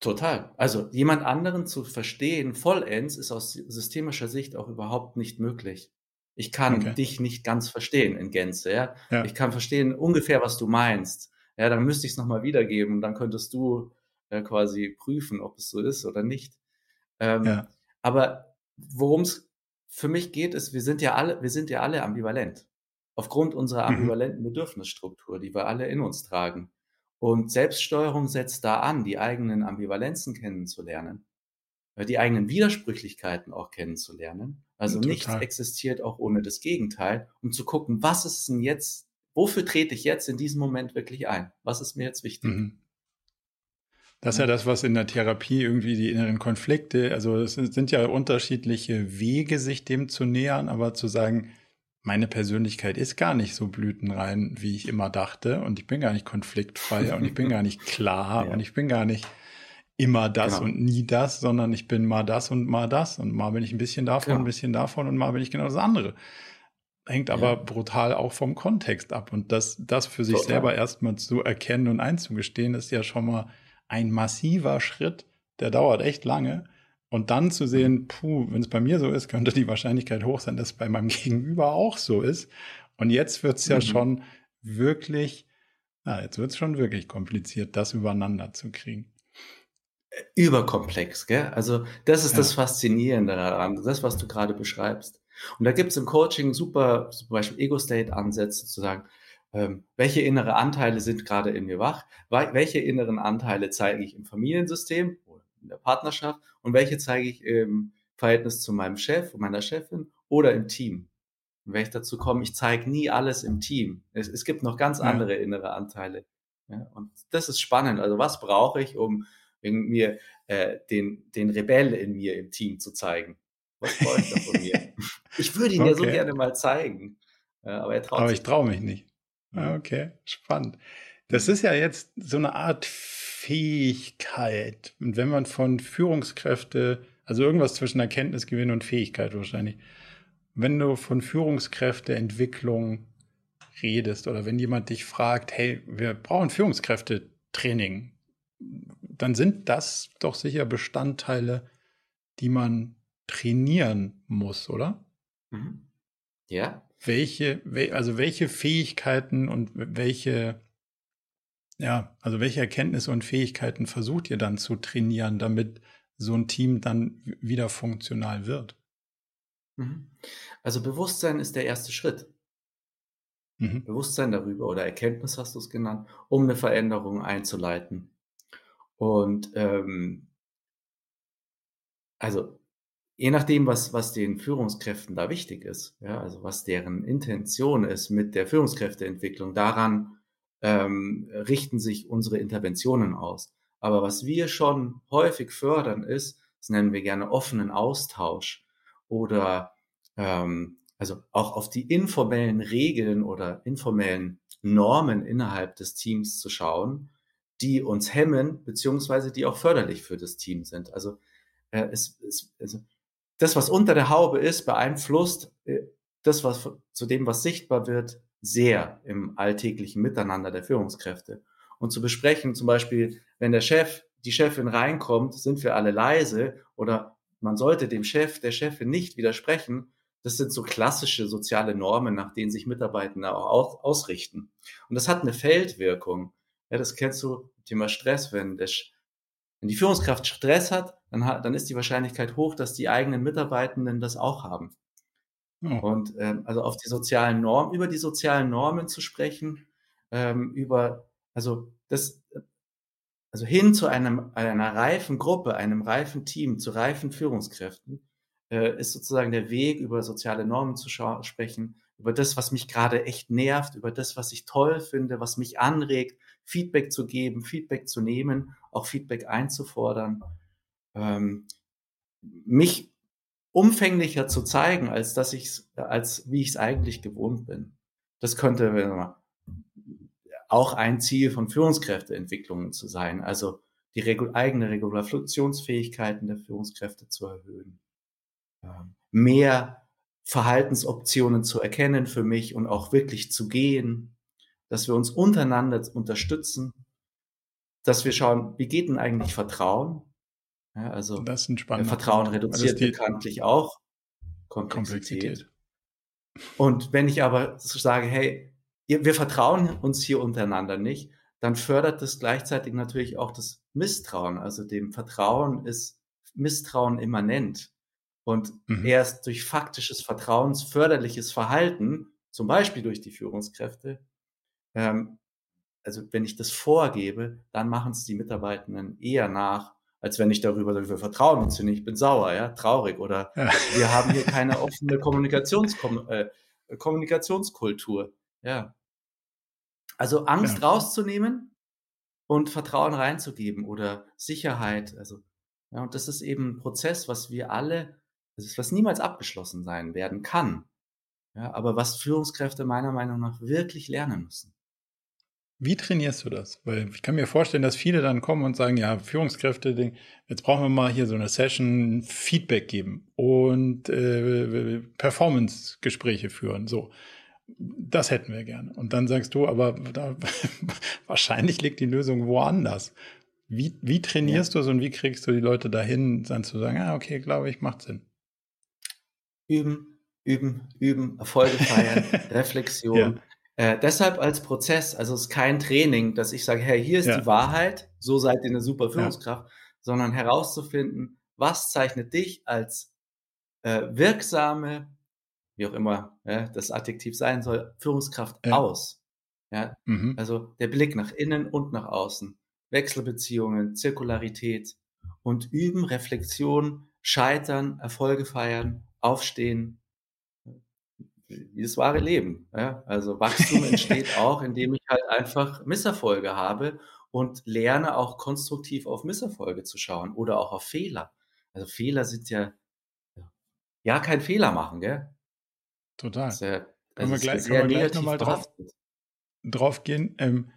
Total. Also jemand anderen zu verstehen vollends ist aus systemischer Sicht auch überhaupt nicht möglich. Ich kann okay. dich nicht ganz verstehen in Gänze. Ja? ja? Ich kann verstehen ungefähr, was du meinst. Ja, dann müsste ich es nochmal wiedergeben und dann könntest du äh, quasi prüfen, ob es so ist oder nicht. Ähm, ja. Aber worum es für mich geht, ist, wir sind ja alle, wir sind ja alle ambivalent aufgrund unserer mhm. ambivalenten Bedürfnisstruktur, die wir alle in uns tragen. Und Selbststeuerung setzt da an, die eigenen Ambivalenzen kennenzulernen, äh, die eigenen Widersprüchlichkeiten auch kennenzulernen. Also Total. nichts existiert auch ohne das Gegenteil, um zu gucken, was ist denn jetzt, wofür trete ich jetzt in diesem Moment wirklich ein? Was ist mir jetzt wichtig? Mhm. Das ist ja das, was in der Therapie irgendwie die inneren Konflikte, also es sind ja unterschiedliche Wege, sich dem zu nähern, aber zu sagen, meine Persönlichkeit ist gar nicht so blütenrein, wie ich immer dachte. Und ich bin gar nicht konfliktfrei und ich bin (laughs) gar nicht klar ja. und ich bin gar nicht immer das genau. und nie das, sondern ich bin mal das und mal das. Und mal bin ich ein bisschen davon, genau. ein bisschen davon und mal bin ich genau das andere. Hängt aber ja. brutal auch vom Kontext ab. Und das, das für sich Total. selber erstmal zu erkennen und einzugestehen, ist ja schon mal ein massiver Schritt. Der dauert echt lange. Und dann zu sehen, puh, wenn es bei mir so ist, könnte die Wahrscheinlichkeit hoch sein, dass es bei meinem (laughs) Gegenüber auch so ist. Und jetzt wird es ja mhm. schon wirklich, na, jetzt wird es schon wirklich kompliziert, das übereinander zu kriegen. Überkomplex, gell? Also das ist ja. das Faszinierende daran, das, was du gerade beschreibst. Und da gibt es im Coaching super, zum Beispiel Ego-State-Ansätze zu sagen, ähm, welche innere Anteile sind gerade in mir wach, welche inneren Anteile zeige ich im Familiensystem in der Partnerschaft und welche zeige ich im Verhältnis zu meinem Chef und meiner Chefin oder im Team. Und wenn ich dazu komme, ich zeige nie alles im Team. Es, es gibt noch ganz andere ja. innere Anteile. Ja, und das ist spannend. Also was brauche ich, um mir äh, den, den Rebell in mir im Team zu zeigen? Was brauche ich da von mir? (laughs) ich würde ihn okay. ja so gerne mal zeigen. Aber er traut aber ich traue mich nicht. Okay, spannend. Das ist ja jetzt so eine Art Fähigkeit. Und wenn man von Führungskräfte, also irgendwas zwischen Erkenntnisgewinn und Fähigkeit wahrscheinlich, wenn du von Führungskräfteentwicklung redest oder wenn jemand dich fragt, hey, wir brauchen Führungskräftetraining, dann sind das doch sicher Bestandteile, die man trainieren muss, oder? Mhm. Ja. Welche, also welche Fähigkeiten und welche ja, also welche Erkenntnisse und Fähigkeiten versucht ihr dann zu trainieren, damit so ein Team dann wieder funktional wird? Mhm. Also Bewusstsein ist der erste Schritt. Mhm. Bewusstsein darüber oder Erkenntnis hast du es genannt, um eine Veränderung einzuleiten. Und ähm, also je nachdem, was, was den Führungskräften da wichtig ist, ja, also was deren Intention ist mit der Führungskräfteentwicklung, daran ähm, richten sich unsere Interventionen aus. Aber was wir schon häufig fördern ist, das nennen wir gerne offenen Austausch oder ähm, also auch auf die informellen Regeln oder informellen Normen innerhalb des Teams zu schauen, die uns hemmen, beziehungsweise die auch förderlich für das Team sind. Also, äh, es, es, also das, was unter der Haube ist, beeinflusst äh, das, was zu dem, was sichtbar wird, sehr im alltäglichen Miteinander der Führungskräfte. Und zu besprechen, zum Beispiel, wenn der Chef die Chefin reinkommt, sind wir alle leise oder man sollte dem Chef, der Chefin nicht widersprechen. Das sind so klassische soziale Normen, nach denen sich Mitarbeitende auch ausrichten. Und das hat eine Feldwirkung. Ja, das kennst du, Thema Stress, wenn, der, wenn die Führungskraft Stress hat, dann, hat, dann ist die Wahrscheinlichkeit hoch, dass die eigenen Mitarbeitenden das auch haben. Oh. Und ähm, also auf die sozialen Normen, über die sozialen Normen zu sprechen, ähm, über, also das, also hin zu einem, einer reifen Gruppe, einem reifen Team, zu reifen Führungskräften, äh, ist sozusagen der Weg, über soziale Normen zu sprechen, über das, was mich gerade echt nervt, über das, was ich toll finde, was mich anregt, Feedback zu geben, Feedback zu nehmen, auch Feedback einzufordern, ähm, mich umfänglicher zu zeigen, als dass ich als wie ich es eigentlich gewohnt bin. Das könnte auch ein Ziel von Führungskräfteentwicklungen zu sein, also die Regul eigene Regulationsfähigkeiten der Führungskräfte zu erhöhen, ähm, mehr Verhaltensoptionen zu erkennen für mich und auch wirklich zu gehen, dass wir uns untereinander unterstützen, dass wir schauen, wie geht denn eigentlich Vertrauen? Ja, also das ist ein Vertrauen reduziert bekanntlich auch Komplexität. Komplexität. Und wenn ich aber sage, hey, wir vertrauen uns hier untereinander nicht, dann fördert das gleichzeitig natürlich auch das Misstrauen. Also dem Vertrauen ist Misstrauen immanent. Und mhm. erst durch faktisches vertrauensförderliches Verhalten, zum Beispiel durch die Führungskräfte, ähm, also wenn ich das vorgebe, dann machen es die Mitarbeitenden eher nach, als wenn ich darüber sage, wir vertrauen uns nicht, ich bin sauer, ja, traurig oder (laughs) ja. wir haben hier keine offene Kommunikations äh, Kommunikationskultur. Ja. Also Angst ja. rauszunehmen und Vertrauen reinzugeben oder Sicherheit. Also, ja, und das ist eben ein Prozess, was wir alle, das ist, was niemals abgeschlossen sein werden kann. Ja, aber was Führungskräfte meiner Meinung nach wirklich lernen müssen. Wie trainierst du das? Weil ich kann mir vorstellen, dass viele dann kommen und sagen, ja, Führungskräfte, jetzt brauchen wir mal hier so eine Session Feedback geben und äh, Performance-Gespräche führen. So das hätten wir gerne. Und dann sagst du, aber da, (laughs) wahrscheinlich liegt die Lösung woanders. Wie, wie trainierst ja. du es und wie kriegst du die Leute dahin, dann zu sagen, ah, okay, glaube ich, macht Sinn? Üben, üben, üben, Erfolge feiern, (laughs) Reflexion. Ja. Äh, deshalb als Prozess, also es ist kein Training, dass ich sage, hey, hier ist ja. die Wahrheit, so seid ihr eine super Führungskraft, sondern herauszufinden, was zeichnet dich als äh, wirksame, wie auch immer ja, das Adjektiv sein soll, Führungskraft ja. aus. Ja? Mhm. Also der Blick nach innen und nach außen, Wechselbeziehungen, Zirkularität und üben, Reflexion, Scheitern, Erfolge feiern, aufstehen, wie das wahre Leben. Ja? Also Wachstum entsteht (laughs) auch, indem ich halt einfach Misserfolge habe und lerne auch konstruktiv auf Misserfolge zu schauen oder auch auf Fehler. Also Fehler sind ja, ja, kein Fehler machen, gell? Total. Sehr, können wir gleich, können wir gleich nochmal drauf, drauf gehen. Ähm,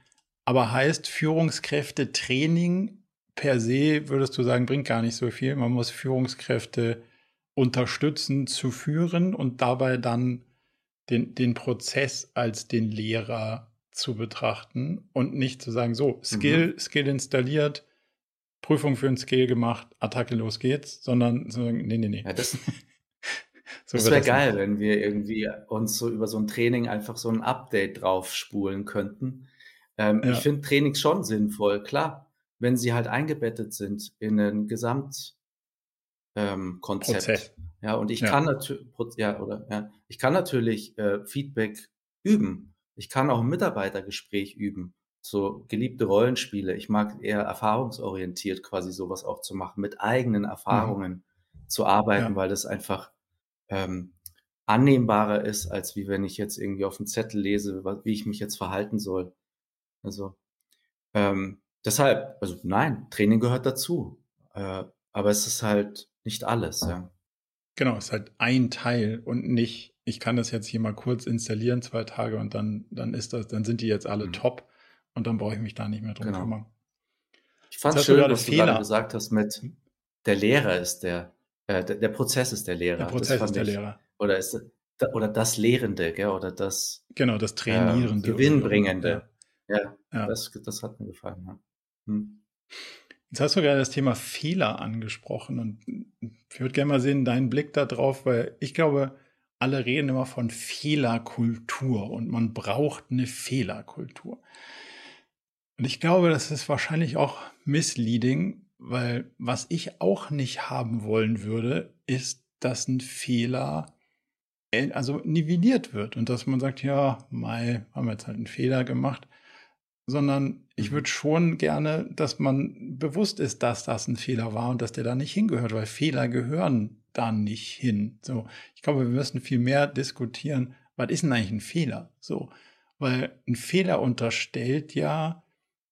aber heißt Führungskräfte-Training per se, würdest du sagen, bringt gar nicht so viel. Man muss Führungskräfte unterstützen zu führen und dabei dann den, den Prozess als den Lehrer zu betrachten und nicht zu sagen, so, Skill, mhm. Skill installiert, Prüfung für ein Skill gemacht, Attacke, los geht's, sondern so, nee, nee, nee. Ja, das, (laughs) So das wäre geil, wenn wir irgendwie uns so über so ein Training einfach so ein Update drauf spulen könnten. Ähm, ja. Ich finde Trainings schon sinnvoll, klar, wenn sie halt eingebettet sind in ein Gesamtkonzept. Ähm, ja, und ich ja. kann natürlich, ja, oder, ja, ich kann natürlich äh, Feedback üben. Ich kann auch ein Mitarbeitergespräch üben. So geliebte Rollenspiele. Ich mag eher erfahrungsorientiert quasi sowas auch zu machen, mit eigenen mhm. Erfahrungen mhm. zu arbeiten, ja. weil das einfach ähm, annehmbarer ist, als wie wenn ich jetzt irgendwie auf dem Zettel lese, wie ich mich jetzt verhalten soll. Also ähm, deshalb, also nein, Training gehört dazu. Äh, aber es ist halt nicht alles, ja. Genau, es ist halt ein Teil und nicht, ich kann das jetzt hier mal kurz installieren, zwei Tage und dann, dann ist das, dann sind die jetzt alle mhm. top und dann brauche ich mich da nicht mehr drum genau. kümmern. Ich fand es schön, was du gerade gesagt hast mit der Lehrer ist der äh, der, der, Prozess ist der Lehrer. Der Prozess ist der ich, Lehrer. Oder ist oder das Lehrende, gell? oder das genau das Trainierende, äh, Gewinnbringende. Ja, ja, ja, Das, das hat mir gefallen. Ja. Hm. Jetzt hast du gerade das Thema Fehler angesprochen und ich würde gerne mal sehen, deinen Blick darauf, weil ich glaube, alle reden immer von Fehlerkultur und man braucht eine Fehlerkultur. Und ich glaube, das ist wahrscheinlich auch misleading, weil was ich auch nicht haben wollen würde, ist, dass ein Fehler äh, also nivelliert wird und dass man sagt, ja, Mai, haben wir jetzt halt einen Fehler gemacht, sondern ich mhm. würde schon gerne, dass man bewusst ist, dass das ein Fehler war und dass der da nicht hingehört, weil Fehler gehören da nicht hin. So, ich glaube, wir müssen viel mehr diskutieren, was ist denn eigentlich ein Fehler? So, weil ein Fehler unterstellt ja,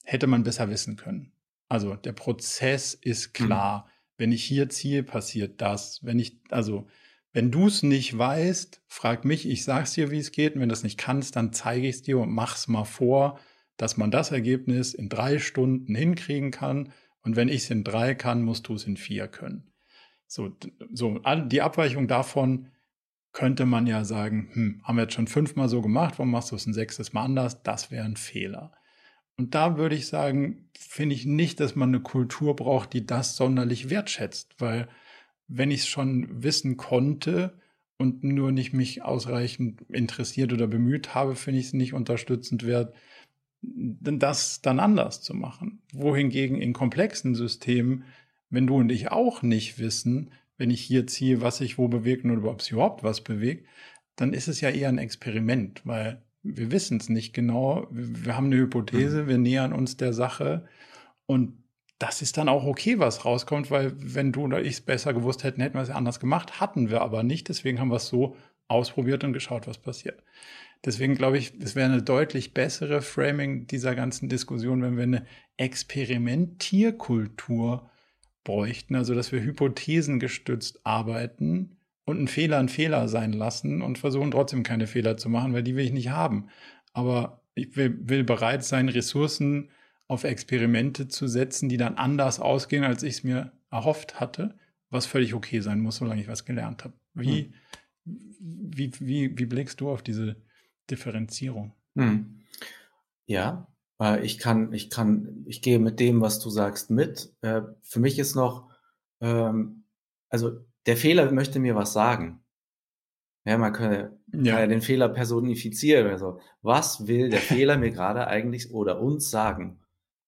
hätte man besser wissen können. Also der Prozess ist mhm. klar. Mhm. Wenn ich hier ziehe, passiert das. Wenn ich, also wenn du es nicht weißt, frag mich, ich sag's dir, wie es geht. Und wenn du es nicht kannst, dann zeige ich es dir und mach's mal vor, dass man das Ergebnis in drei Stunden hinkriegen kann. Und wenn ich es in drei kann, musst du es in vier können. So, so die Abweichung davon könnte man ja sagen, hm, haben wir jetzt schon fünfmal so gemacht, warum machst du es ein sechstes Mal anders? Das wäre ein Fehler. Und da würde ich sagen, finde ich nicht, dass man eine Kultur braucht, die das sonderlich wertschätzt, weil wenn ich es schon wissen konnte und nur nicht mich ausreichend interessiert oder bemüht habe, finde ich es nicht unterstützend wert, das dann anders zu machen. Wohingegen in komplexen Systemen wenn du und ich auch nicht wissen, wenn ich hier ziehe, was sich wo bewegt oder ob sich überhaupt was bewegt, dann ist es ja eher ein Experiment, weil wir wissen es nicht genau. Wir haben eine Hypothese, mhm. wir nähern uns der Sache und das ist dann auch okay, was rauskommt, weil wenn du oder ich es besser gewusst hätten, hätten wir es ja anders gemacht, hatten wir aber nicht. Deswegen haben wir es so ausprobiert und geschaut, was passiert. Deswegen glaube ich, es wäre eine deutlich bessere Framing dieser ganzen Diskussion, wenn wir eine Experimentierkultur bräuchten, also dass wir hypothesengestützt arbeiten und einen Fehler einen Fehler sein lassen und versuchen trotzdem keine Fehler zu machen, weil die will ich nicht haben. Aber ich will, will bereit sein, Ressourcen auf Experimente zu setzen, die dann anders ausgehen, als ich es mir erhofft hatte, was völlig okay sein muss, solange ich was gelernt habe. Wie, hm. wie, wie, wie blickst du auf diese Differenzierung? Hm. Ja, äh, ich kann, ich kann, ich gehe mit dem, was du sagst, mit. Äh, für mich ist noch, ähm, also der Fehler möchte mir was sagen. Ja, man kann, ja. ja den Fehler personifizieren. Also, was will der Fehler mir gerade eigentlich oder uns sagen?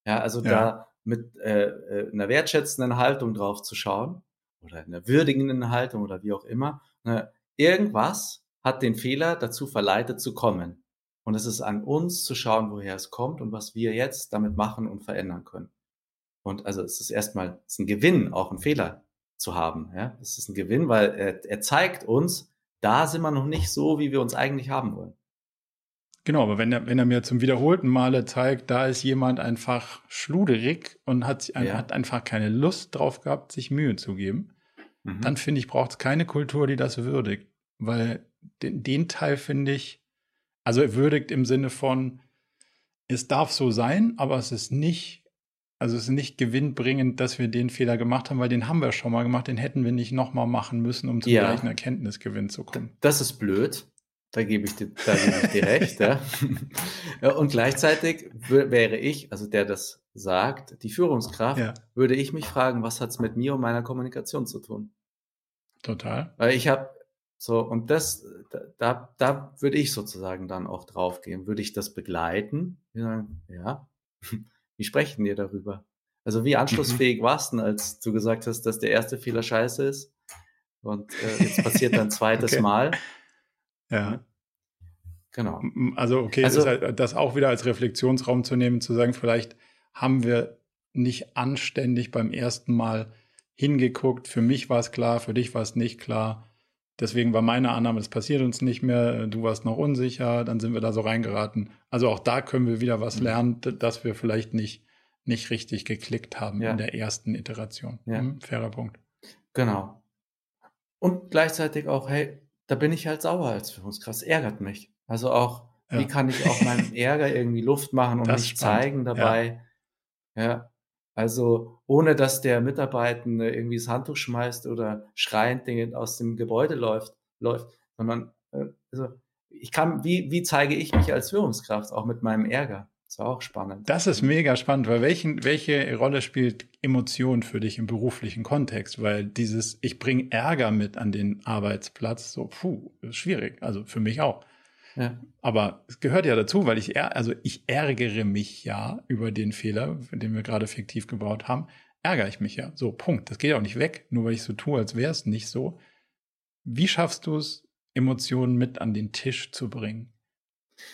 Ja, also ja. da mit äh, äh, einer wertschätzenden Haltung drauf zu schauen oder einer würdigenden Haltung oder wie auch immer. Ne, irgendwas hat den Fehler dazu verleitet zu kommen. Und es ist an uns zu schauen, woher es kommt und was wir jetzt damit machen und verändern können. Und also es ist erstmal es ist ein Gewinn, auch einen Fehler zu haben. Ja? Es ist ein Gewinn, weil er, er zeigt uns, da sind wir noch nicht so, wie wir uns eigentlich haben wollen. Genau, aber wenn er, wenn er mir zum wiederholten Male zeigt, da ist jemand einfach schluderig und hat, ja. hat einfach keine Lust drauf gehabt, sich Mühe zu geben, mhm. dann finde ich, braucht es keine Kultur, die das würdigt. Weil den, den Teil finde ich, also er würdigt im Sinne von, es darf so sein, aber es ist nicht, also es ist nicht gewinnbringend, dass wir den Fehler gemacht haben, weil den haben wir schon mal gemacht, den hätten wir nicht nochmal machen müssen, um zum ja. gleichen Erkenntnisgewinn zu kommen. Das ist blöd. Da gebe ich dir, da gebe ich dir recht. Ja. (laughs) Und gleichzeitig wäre ich, also der das sagt, die Führungskraft, ja. würde ich mich fragen, was hat es mit mir und meiner Kommunikation zu tun? Total. Weil ich habe so, und das, da, da würde ich sozusagen dann auch draufgehen. Würde ich das begleiten? ja, (laughs) wie sprechen wir darüber? Also wie anschlussfähig mhm. warst du, als du gesagt hast, dass der erste Fehler scheiße ist? Und äh, jetzt passiert ein (laughs) zweites okay. Mal. Ja. Genau. Also, okay, also, halt, das auch wieder als Reflexionsraum zu nehmen, zu sagen, vielleicht haben wir nicht anständig beim ersten Mal hingeguckt. Für mich war es klar, für dich war es nicht klar. Deswegen war meine Annahme, das passiert uns nicht mehr, du warst noch unsicher, dann sind wir da so reingeraten. Also auch da können wir wieder was mhm. lernen, dass wir vielleicht nicht, nicht richtig geklickt haben ja. in der ersten Iteration. Ja. Hm, fairer Punkt. Genau. Und gleichzeitig auch, hey, da bin ich halt sauer als Führungskraft. Es ärgert mich. Also auch, ja. wie kann ich auch meinem (laughs) Ärger irgendwie Luft machen und mich zeigen dabei? Ja. Also ohne dass der Mitarbeitende irgendwie das Handtuch schmeißt oder schreiend aus dem Gebäude läuft, läuft, sondern äh, also ich kann, wie, wie zeige ich mich als Führungskraft auch mit meinem Ärger? ist auch spannend. Das ist mega spannend, weil welchen, welche Rolle spielt Emotion für dich im beruflichen Kontext? Weil dieses, ich bringe Ärger mit an den Arbeitsplatz, so, puh, ist schwierig. Also für mich auch. Ja. Aber es gehört ja dazu, weil ich, also ich ärgere mich ja über den Fehler, den wir gerade fiktiv gebaut haben, ärgere ich mich ja. So, Punkt. Das geht auch nicht weg, nur weil ich so tue, als wäre es nicht so. Wie schaffst du es, Emotionen mit an den Tisch zu bringen,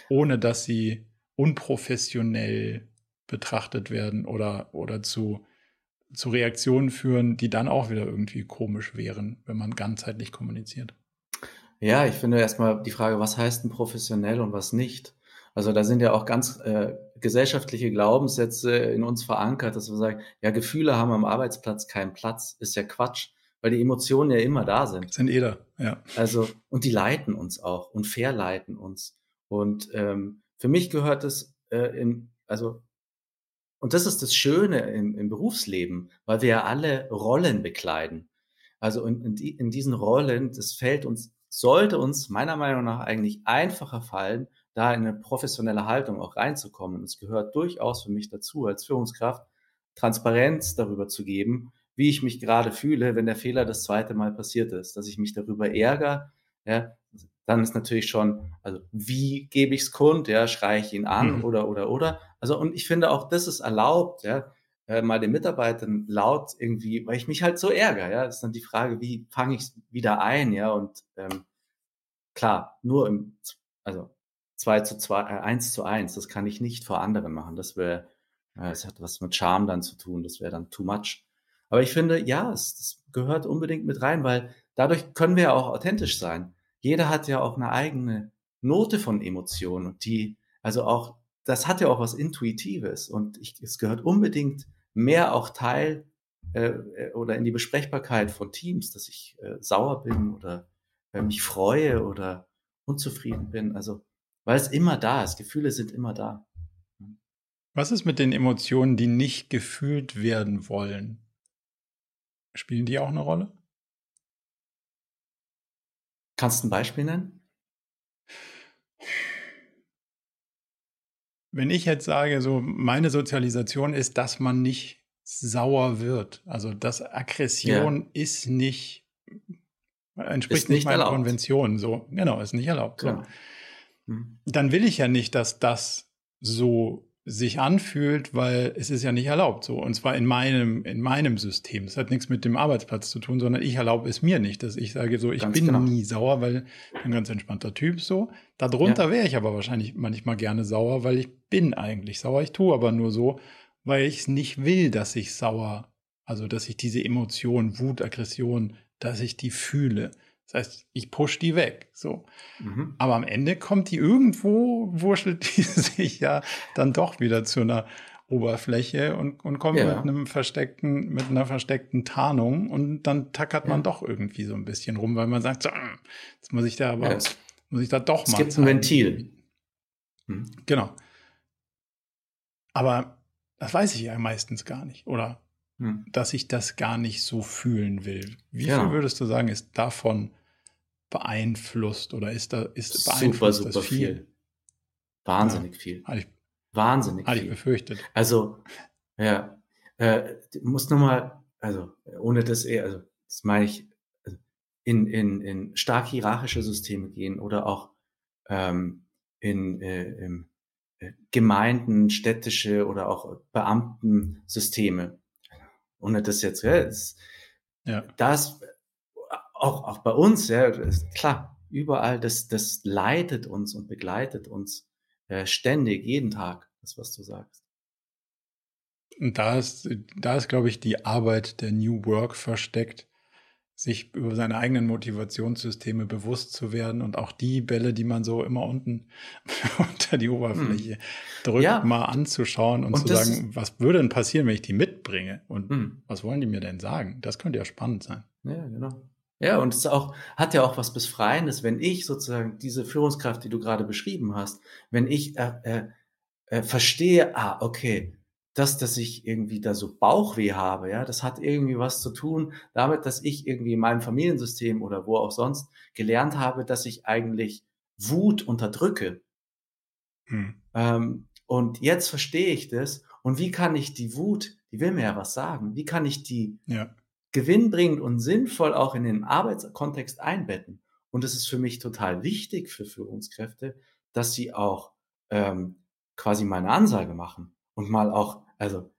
ohne dass sie unprofessionell betrachtet werden oder, oder zu, zu Reaktionen führen, die dann auch wieder irgendwie komisch wären, wenn man ganzheitlich kommuniziert. Ja, ich finde erstmal die Frage, was heißt denn professionell und was nicht? Also da sind ja auch ganz äh, gesellschaftliche Glaubenssätze in uns verankert, dass wir sagen, ja, Gefühle haben am Arbeitsplatz keinen Platz, ist ja Quatsch, weil die Emotionen ja immer da sind. Sind eh da, ja. Also, und die leiten uns auch und verleiten uns. Und ähm, für mich gehört es äh, in, also, und das ist das Schöne im, im Berufsleben, weil wir ja alle Rollen bekleiden. Also in, in, die, in diesen Rollen, das fällt uns, sollte uns meiner Meinung nach eigentlich einfacher fallen, da in eine professionelle Haltung auch reinzukommen. es gehört durchaus für mich dazu, als Führungskraft Transparenz darüber zu geben, wie ich mich gerade fühle, wenn der Fehler das zweite Mal passiert ist, dass ich mich darüber ärgere, ja, dann ist natürlich schon, also wie gebe ich es kund, ja, schreie ich ihn an mhm. oder oder oder. Also und ich finde auch, das ist erlaubt, ja, äh, mal den Mitarbeitern laut irgendwie, weil ich mich halt so ärgere, ja, das ist dann die Frage, wie fange ich wieder ein, ja, und ähm, klar, nur im, also zwei zu zwei, äh, eins zu eins, das kann ich nicht vor anderen machen, das wäre, äh, es hat was mit Charme dann zu tun, das wäre dann too much. Aber ich finde, ja, es, das gehört unbedingt mit rein, weil dadurch können wir ja auch authentisch sein. Jeder hat ja auch eine eigene Note von Emotionen und die, also auch, das hat ja auch was Intuitives und ich, es gehört unbedingt mehr auch Teil äh, äh, oder in die Besprechbarkeit von Teams, dass ich äh, sauer bin oder äh, mich freue oder unzufrieden bin. Also, weil es immer da ist. Gefühle sind immer da. Was ist mit den Emotionen, die nicht gefühlt werden wollen? Spielen die auch eine Rolle? Kannst du ein Beispiel nennen? Wenn ich jetzt sage, so meine Sozialisation ist, dass man nicht sauer wird. Also dass Aggression ja. ist nicht entspricht ist nicht, nicht meiner Konvention. So genau, ist nicht erlaubt. So. Hm. Dann will ich ja nicht, dass das so sich anfühlt, weil es ist ja nicht erlaubt so. Und zwar in meinem, in meinem System. Es hat nichts mit dem Arbeitsplatz zu tun, sondern ich erlaube es mir nicht, dass ich sage so, ich ganz bin genau. nie sauer, weil ich bin ein ganz entspannter Typ so. Darunter ja. wäre ich aber wahrscheinlich manchmal gerne sauer, weil ich bin eigentlich sauer. Ich tue aber nur so, weil ich es nicht will, dass ich sauer, also dass ich diese Emotion, Wut, Aggression, dass ich die fühle. Das heißt, ich push die weg. So. Mhm. Aber am Ende kommt die irgendwo, wurschtelt (laughs) die sich ja dann doch wieder zu einer Oberfläche und, und kommt ja. mit einem versteckten, mit einer versteckten Tarnung und dann tackert man doch irgendwie so ein bisschen rum, weil man sagt, so, hm, jetzt muss ich da aber, ja, muss ich da doch mal. Es gibt ein Ventil. Mhm. Genau. Aber das weiß ich ja meistens gar nicht, oder? Hm. Dass ich das gar nicht so fühlen will. Wie ja. viel würdest du sagen, ist davon beeinflusst oder ist da ist beeinflusst super, super viel? viel? Wahnsinnig ja, viel. Ich, Wahnsinnig hatte viel. ich befürchtet. Also, ja, äh, muss nochmal, also ohne das eher, also das meine ich, also, in, in, in stark hierarchische Systeme gehen oder auch ähm, in, äh, in äh, Gemeinden, städtische oder auch Beamtensysteme. Ohne das jetzt, ja, das, ja. das auch, auch bei uns, ja, ist klar, überall, das, das leitet uns und begleitet uns äh, ständig, jeden Tag, das, was du sagst. Und da ist, da ist, glaube ich, die Arbeit der New Work versteckt, sich über seine eigenen Motivationssysteme bewusst zu werden und auch die Bälle, die man so immer unten (laughs) unter die Oberfläche hm. drückt, ja. mal anzuschauen und, und zu sagen, was würde denn passieren, wenn ich die mitbringe? Und hm. was wollen die mir denn sagen? Das könnte ja spannend sein. Ja, genau. Ja, und es auch, hat ja auch was Befreiendes, wenn ich sozusagen diese Führungskraft, die du gerade beschrieben hast, wenn ich äh, äh, äh, verstehe, ah, okay, das, dass ich irgendwie da so Bauchweh habe, ja, das hat irgendwie was zu tun damit, dass ich irgendwie in meinem Familiensystem oder wo auch sonst gelernt habe, dass ich eigentlich Wut unterdrücke. Hm. Ähm, und jetzt verstehe ich das. Und wie kann ich die Wut, die will mir ja was sagen, wie kann ich die ja. Gewinnbringend und sinnvoll auch in den Arbeitskontext einbetten? Und es ist für mich total wichtig für Führungskräfte, dass sie auch ähm, quasi mal eine Ansage machen und mal auch, also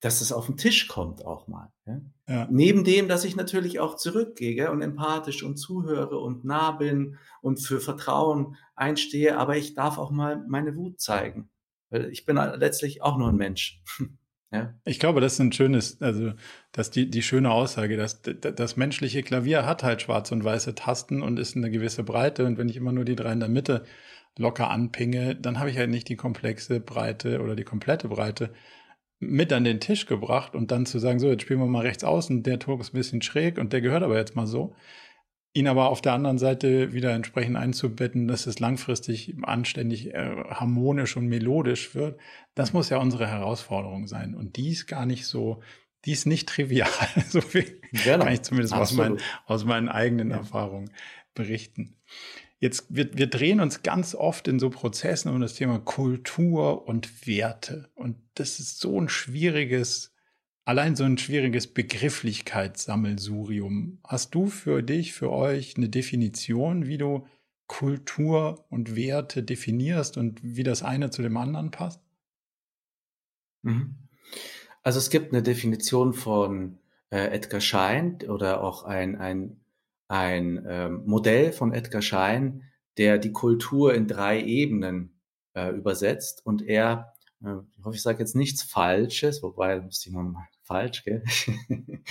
dass es auf den Tisch kommt auch mal. Ja? Ja. Neben dem, dass ich natürlich auch zurückgehe und empathisch und zuhöre und nah bin und für Vertrauen einstehe, aber ich darf auch mal meine Wut zeigen. Weil ich bin letztlich auch nur ein Mensch. (laughs) ja? Ich glaube, das ist ein schönes, also dass die, die schöne Aussage, dass das menschliche Klavier hat halt schwarze und weiße Tasten und ist eine gewisse Breite. Und wenn ich immer nur die drei in der Mitte locker anpinge, dann habe ich halt nicht die komplexe Breite oder die komplette Breite mit an den Tisch gebracht und dann zu sagen, so, jetzt spielen wir mal rechts außen, der Tor ist ein bisschen schräg und der gehört aber jetzt mal so. Ihn aber auf der anderen Seite wieder entsprechend einzubetten, dass es langfristig anständig, äh, harmonisch und melodisch wird, das muss ja unsere Herausforderung sein. Und die ist gar nicht so, die ist nicht trivial. (laughs) so viel genau. kann ich zumindest aus meinen, aus meinen eigenen ja. Erfahrungen berichten. Jetzt, wir, wir drehen uns ganz oft in so Prozessen um das Thema Kultur und Werte. Und das ist so ein schwieriges, allein so ein schwieriges Begrifflichkeitssammelsurium. Hast du für dich, für euch eine Definition, wie du Kultur und Werte definierst und wie das eine zu dem anderen passt? Mhm. Also es gibt eine Definition von äh, Edgar Schein oder auch ein, ein ein ähm, Modell von Edgar Schein, der die Kultur in drei Ebenen äh, übersetzt und er, äh, ich hoffe, ich sage jetzt nichts Falsches, wobei müsste ich mal falsch, gell? (laughs)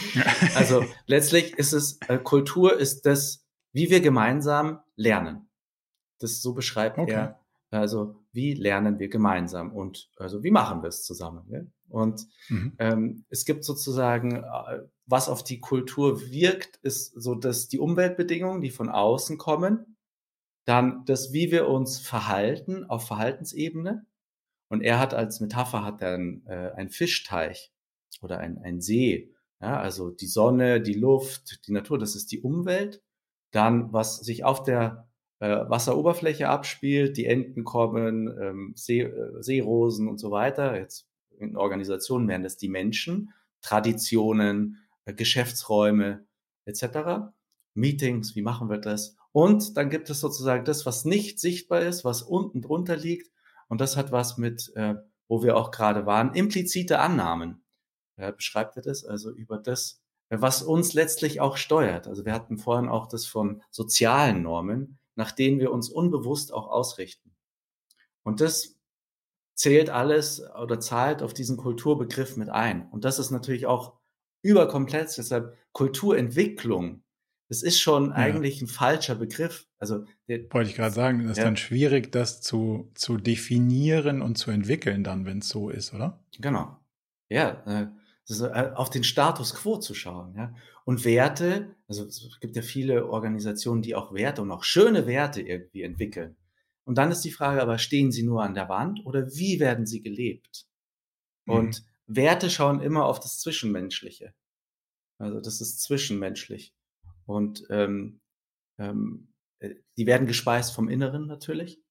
also letztlich ist es, äh, Kultur ist das, wie wir gemeinsam lernen. Das so beschreibt okay. er. Also wie lernen wir gemeinsam und also wie machen wir es zusammen? Gell? Und mhm. ähm, es gibt sozusagen äh, was auf die Kultur wirkt, ist so, dass die Umweltbedingungen, die von außen kommen, dann das, wie wir uns verhalten auf Verhaltensebene. Und er hat als Metapher hat er einen, äh, einen Fischteich oder ein, ein See. Ja, also die Sonne, die Luft, die Natur, das ist die Umwelt. Dann, was sich auf der äh, Wasseroberfläche abspielt, die Enten kommen, ähm, See, äh, Seerosen und so weiter. Jetzt in Organisationen wären das die Menschen, Traditionen, äh, Geschäftsräume etc. Meetings, wie machen wir das? Und dann gibt es sozusagen das, was nicht sichtbar ist, was unten drunter liegt. Und das hat was mit, äh, wo wir auch gerade waren, implizite Annahmen. Ja, beschreibt er das? Also über das, was uns letztlich auch steuert. Also wir hatten vorhin auch das von sozialen Normen, nach denen wir uns unbewusst auch ausrichten. Und das zählt alles oder zahlt auf diesen Kulturbegriff mit ein. Und das ist natürlich auch überkomplex. Deshalb Kulturentwicklung, das ist schon ja. eigentlich ein falscher Begriff. Also wollte ich gerade sagen, das ist ja. dann schwierig, das zu, zu definieren und zu entwickeln, dann, wenn es so ist, oder? Genau. Ja, äh, äh, auf den Status quo zu schauen, ja. Und Werte, also es gibt ja viele Organisationen, die auch Werte und auch schöne Werte irgendwie entwickeln. Und dann ist die Frage aber, stehen sie nur an der Wand oder wie werden sie gelebt? Mhm. Und Werte schauen immer auf das Zwischenmenschliche. Also das ist zwischenmenschlich. Und ähm, ähm, äh, die werden gespeist vom Inneren natürlich.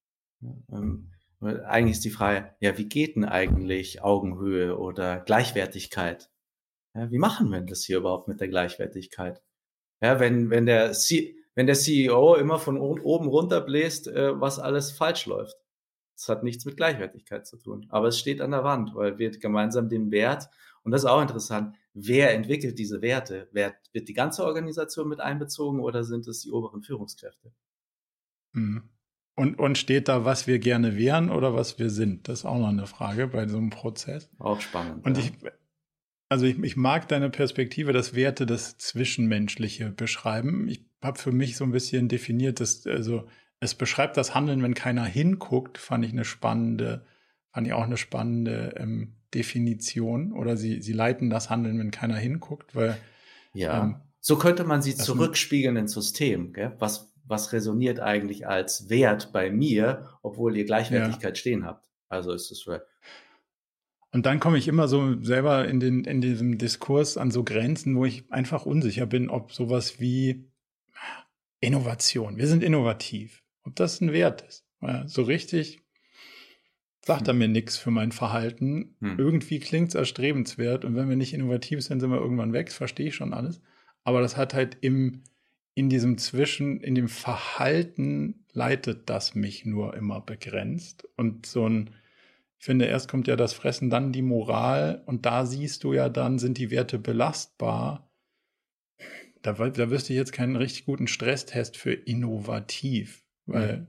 Ähm, eigentlich ist die Frage, ja, wie geht denn eigentlich Augenhöhe oder Gleichwertigkeit? Ja, wie machen wir das hier überhaupt mit der Gleichwertigkeit? Ja, wenn, wenn der, C wenn der CEO immer von oben runter bläst, äh, was alles falsch läuft. Das hat nichts mit Gleichwertigkeit zu tun. Aber es steht an der Wand, weil wir gemeinsam den Wert, und das ist auch interessant, wer entwickelt diese Werte? Wer, wird die ganze Organisation mit einbezogen oder sind es die oberen Führungskräfte? Mhm. Und, und steht da, was wir gerne wären oder was wir sind? Das ist auch noch eine Frage bei so einem Prozess. Auch spannend. Und ja. ich, also ich, ich mag deine Perspektive, dass Werte das Zwischenmenschliche beschreiben. Ich habe für mich so ein bisschen definiert, dass, also es beschreibt das Handeln, wenn keiner hinguckt, fand ich eine spannende, fand ich auch eine spannende ähm, Definition. Oder sie, sie leiten das Handeln, wenn keiner hinguckt, weil ja. Ähm, so könnte man sie zurückspiegeln ins System. Gell? Was, was resoniert eigentlich als Wert bei mir, obwohl ihr Gleichwertigkeit ja. stehen habt? Also ist es und dann komme ich immer so selber in, den, in diesem Diskurs an so Grenzen, wo ich einfach unsicher bin, ob sowas wie Innovation, wir sind innovativ, ob das ein Wert ist. So richtig sagt er mir nichts für mein Verhalten. Hm. Irgendwie klingt es erstrebenswert und wenn wir nicht innovativ sind, sind wir irgendwann weg. Das verstehe ich schon alles. Aber das hat halt im, in diesem Zwischen, in dem Verhalten leitet das mich nur immer begrenzt. Und so ein, ich finde, erst kommt ja das Fressen, dann die Moral und da siehst du ja dann, sind die Werte belastbar. Da, da wüsste ich jetzt keinen richtig guten Stresstest für innovativ, weil Mhm.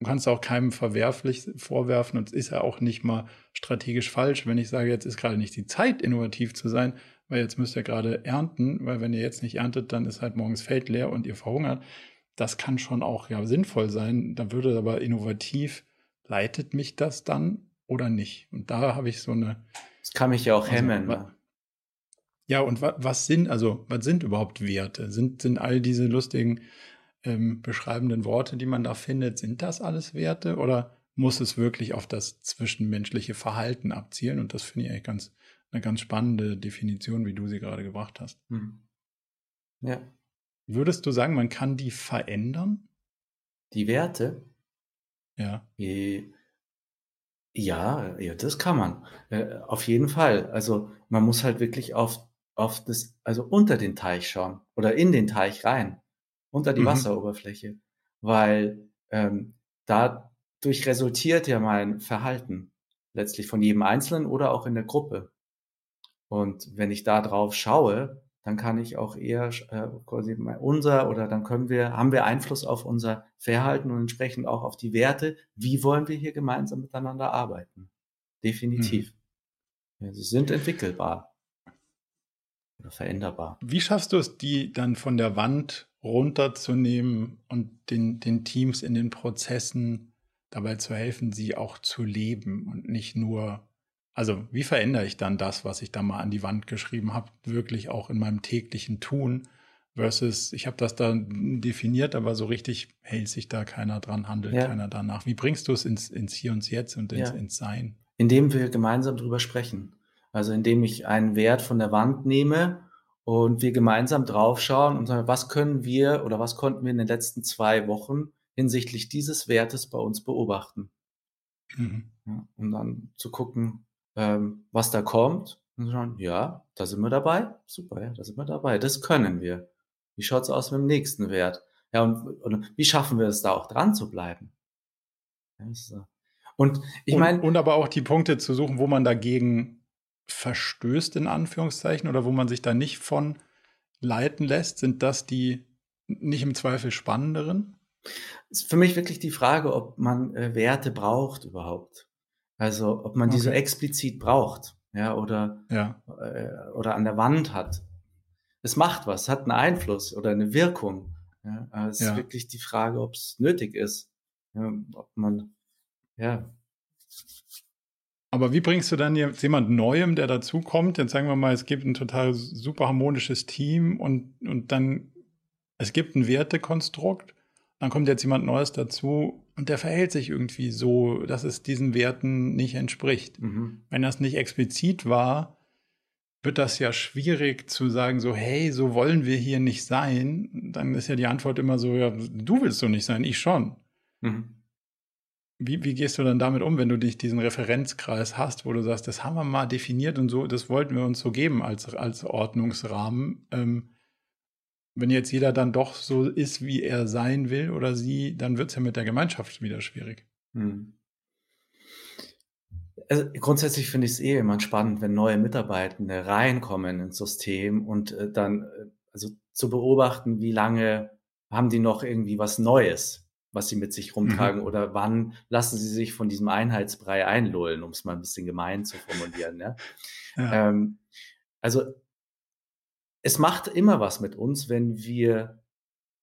du kannst auch keinem verwerflich vorwerfen und es ist ja auch nicht mal strategisch falsch, wenn ich sage, jetzt ist gerade nicht die Zeit, innovativ zu sein, weil jetzt müsst ihr gerade ernten, weil wenn ihr jetzt nicht erntet, dann ist halt morgens Feld leer und ihr verhungert. Das kann schon auch ja sinnvoll sein. Da würde aber innovativ, leitet mich das dann oder nicht? Und da habe ich so eine. Das kann mich ja auch Also, hemmen. wa- ne? Ja, und wa was sind, also, was sind überhaupt Werte? Sind, sind all diese lustigen ähm, beschreibenden Worte, die man da findet, sind das alles Werte oder muss es wirklich auf das zwischenmenschliche Verhalten abzielen? Und das finde ich eigentlich ganz, eine ganz spannende Definition, wie du sie gerade gebracht hast. Hm. Ja. Würdest du sagen, man kann die verändern? Die Werte, Ja. äh, ja, ja, das kann man. Äh, auf jeden Fall. Also man muss halt wirklich auf, auf das, also unter den Teich schauen oder in den Teich rein, unter die Mhm. Wasseroberfläche, weil ähm, dadurch resultiert ja mein Verhalten letztlich von jedem Einzelnen oder auch in der Gruppe. Und wenn ich da drauf schaue, dann kann ich auch eher äh, quasi unser oder dann können wir, haben wir Einfluss auf unser Verhalten und entsprechend auch auf die Werte. Wie wollen wir hier gemeinsam miteinander arbeiten? Definitiv. Ja, sie sind entwickelbar oder veränderbar. Wie schaffst du es, die dann von der Wand runterzunehmen und den, den Teams in den Prozessen dabei zu helfen, sie auch zu leben und nicht nur, also wie verändere ich dann das, was ich da mal an die Wand geschrieben habe, wirklich auch in meinem täglichen Tun versus, ich habe das da definiert, aber so richtig hält sich da keiner dran, handelt Ja. keiner danach. Wie bringst du es ins, ins Hier und Jetzt und ins, Ja. ins Sein? Indem wir gemeinsam drüber sprechen. Also indem ich einen Wert von der Wand nehme und wir gemeinsam draufschauen und sagen, was können wir oder was konnten wir in den letzten zwei Wochen hinsichtlich dieses Wertes bei uns beobachten. Mhm. Ja, und dann zu gucken, ähm, was da kommt. Und schauen, ja, da sind wir dabei. Super, ja, da sind wir dabei. Das können wir. Wie schaut's aus mit dem nächsten Wert? Ja, und, und wie schaffen wir es da auch dran zu bleiben? Und ich und, meine, und aber auch die Punkte zu suchen, wo man dagegen verstößt, in Anführungszeichen, oder wo man sich da nicht von leiten lässt, sind das die nicht im Zweifel spannenderen? ist für mich wirklich die Frage, ob man äh, Werte braucht überhaupt. Also, ob man die so Okay. explizit braucht, ja, oder, Ja. äh, oder an der Wand hat. Es macht was, hat einen Einfluss oder eine Wirkung. Ja, es Ja. ist wirklich die Frage, ob es nötig ist. Ja, ob man, ja, Aber wie bringst du dann jetzt jemand Neuem, der dazukommt? Jetzt sagen wir mal, es gibt ein total super harmonisches Team und, und dann, es gibt ein Wertekonstrukt, dann kommt jetzt jemand Neues dazu und der verhält sich irgendwie so, dass es diesen Werten nicht entspricht. mhm. wenn das nicht explizit war, wird das ja schwierig zu sagen, so, hey, so wollen wir hier nicht sein. Dann ist ja die Antwort immer so, ja, du willst so nicht sein, ich schon. Mhm. Wie, wie gehst du dann damit um, wenn du dich diesen Referenzkreis hast, wo du sagst, das haben wir mal definiert und so, das wollten wir uns so geben als, als Ordnungsrahmen. Ähm, wenn jetzt jeder dann doch so ist, wie er sein will oder sie, dann wird es ja mit der Gemeinschaft wieder schwierig. Mhm. Also grundsätzlich finde ich es eh immer spannend, wenn neue Mitarbeitende reinkommen ins System und äh, dann äh, also zu beobachten, wie lange haben die noch irgendwie was Neues, was sie mit sich rumtragen oder wann lassen sie sich von diesem Einheitsbrei einlullen, um es mal ein bisschen gemein zu formulieren. Ja? Ja. Ähm, also es macht immer was mit uns, wenn wir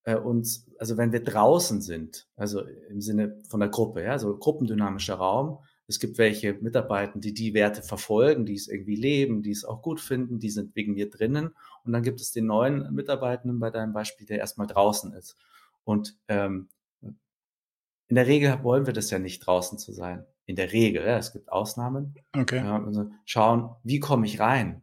äh, uns, also wenn wir draußen sind, also im Sinne von der Gruppe, ja, so gruppendynamischer Raum. Es gibt welche Mitarbeiter, die die Werte verfolgen, die es irgendwie leben, die es auch gut finden, die sind wegen mir drinnen. Und dann gibt es den neuen Mitarbeitenden bei deinem Beispiel, der erstmal draußen ist. Und ähm, in der Regel wollen wir das ja nicht draußen zu sein. In der Regel, ja, es gibt Ausnahmen. Okay. Ja, also schauen, wie komme ich rein?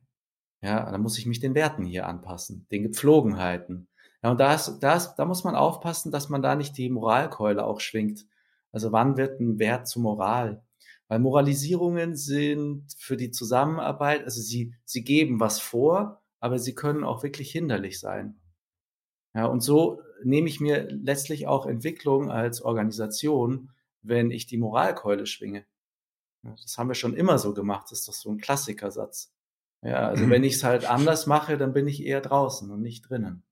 Ja, dann muss ich mich den Werten hier anpassen, den Gepflogenheiten. Ja, und da, ist, da, ist, da muss man aufpassen, dass man da nicht die Moralkeule auch schwingt. Also wann wird ein Wert zu Moral? Weil Moralisierungen sind für die Zusammenarbeit, also sie, sie geben was vor, aber sie können auch wirklich hinderlich sein. Ja, und so nehme ich mir letztlich auch Entwicklung als Organisation, wenn ich die Moralkeule schwinge. Das haben wir schon immer so gemacht, das ist doch so ein Klassikersatz. Ja, also wenn ich es halt (clears throat) anders mache, dann bin ich eher draußen und nicht drinnen.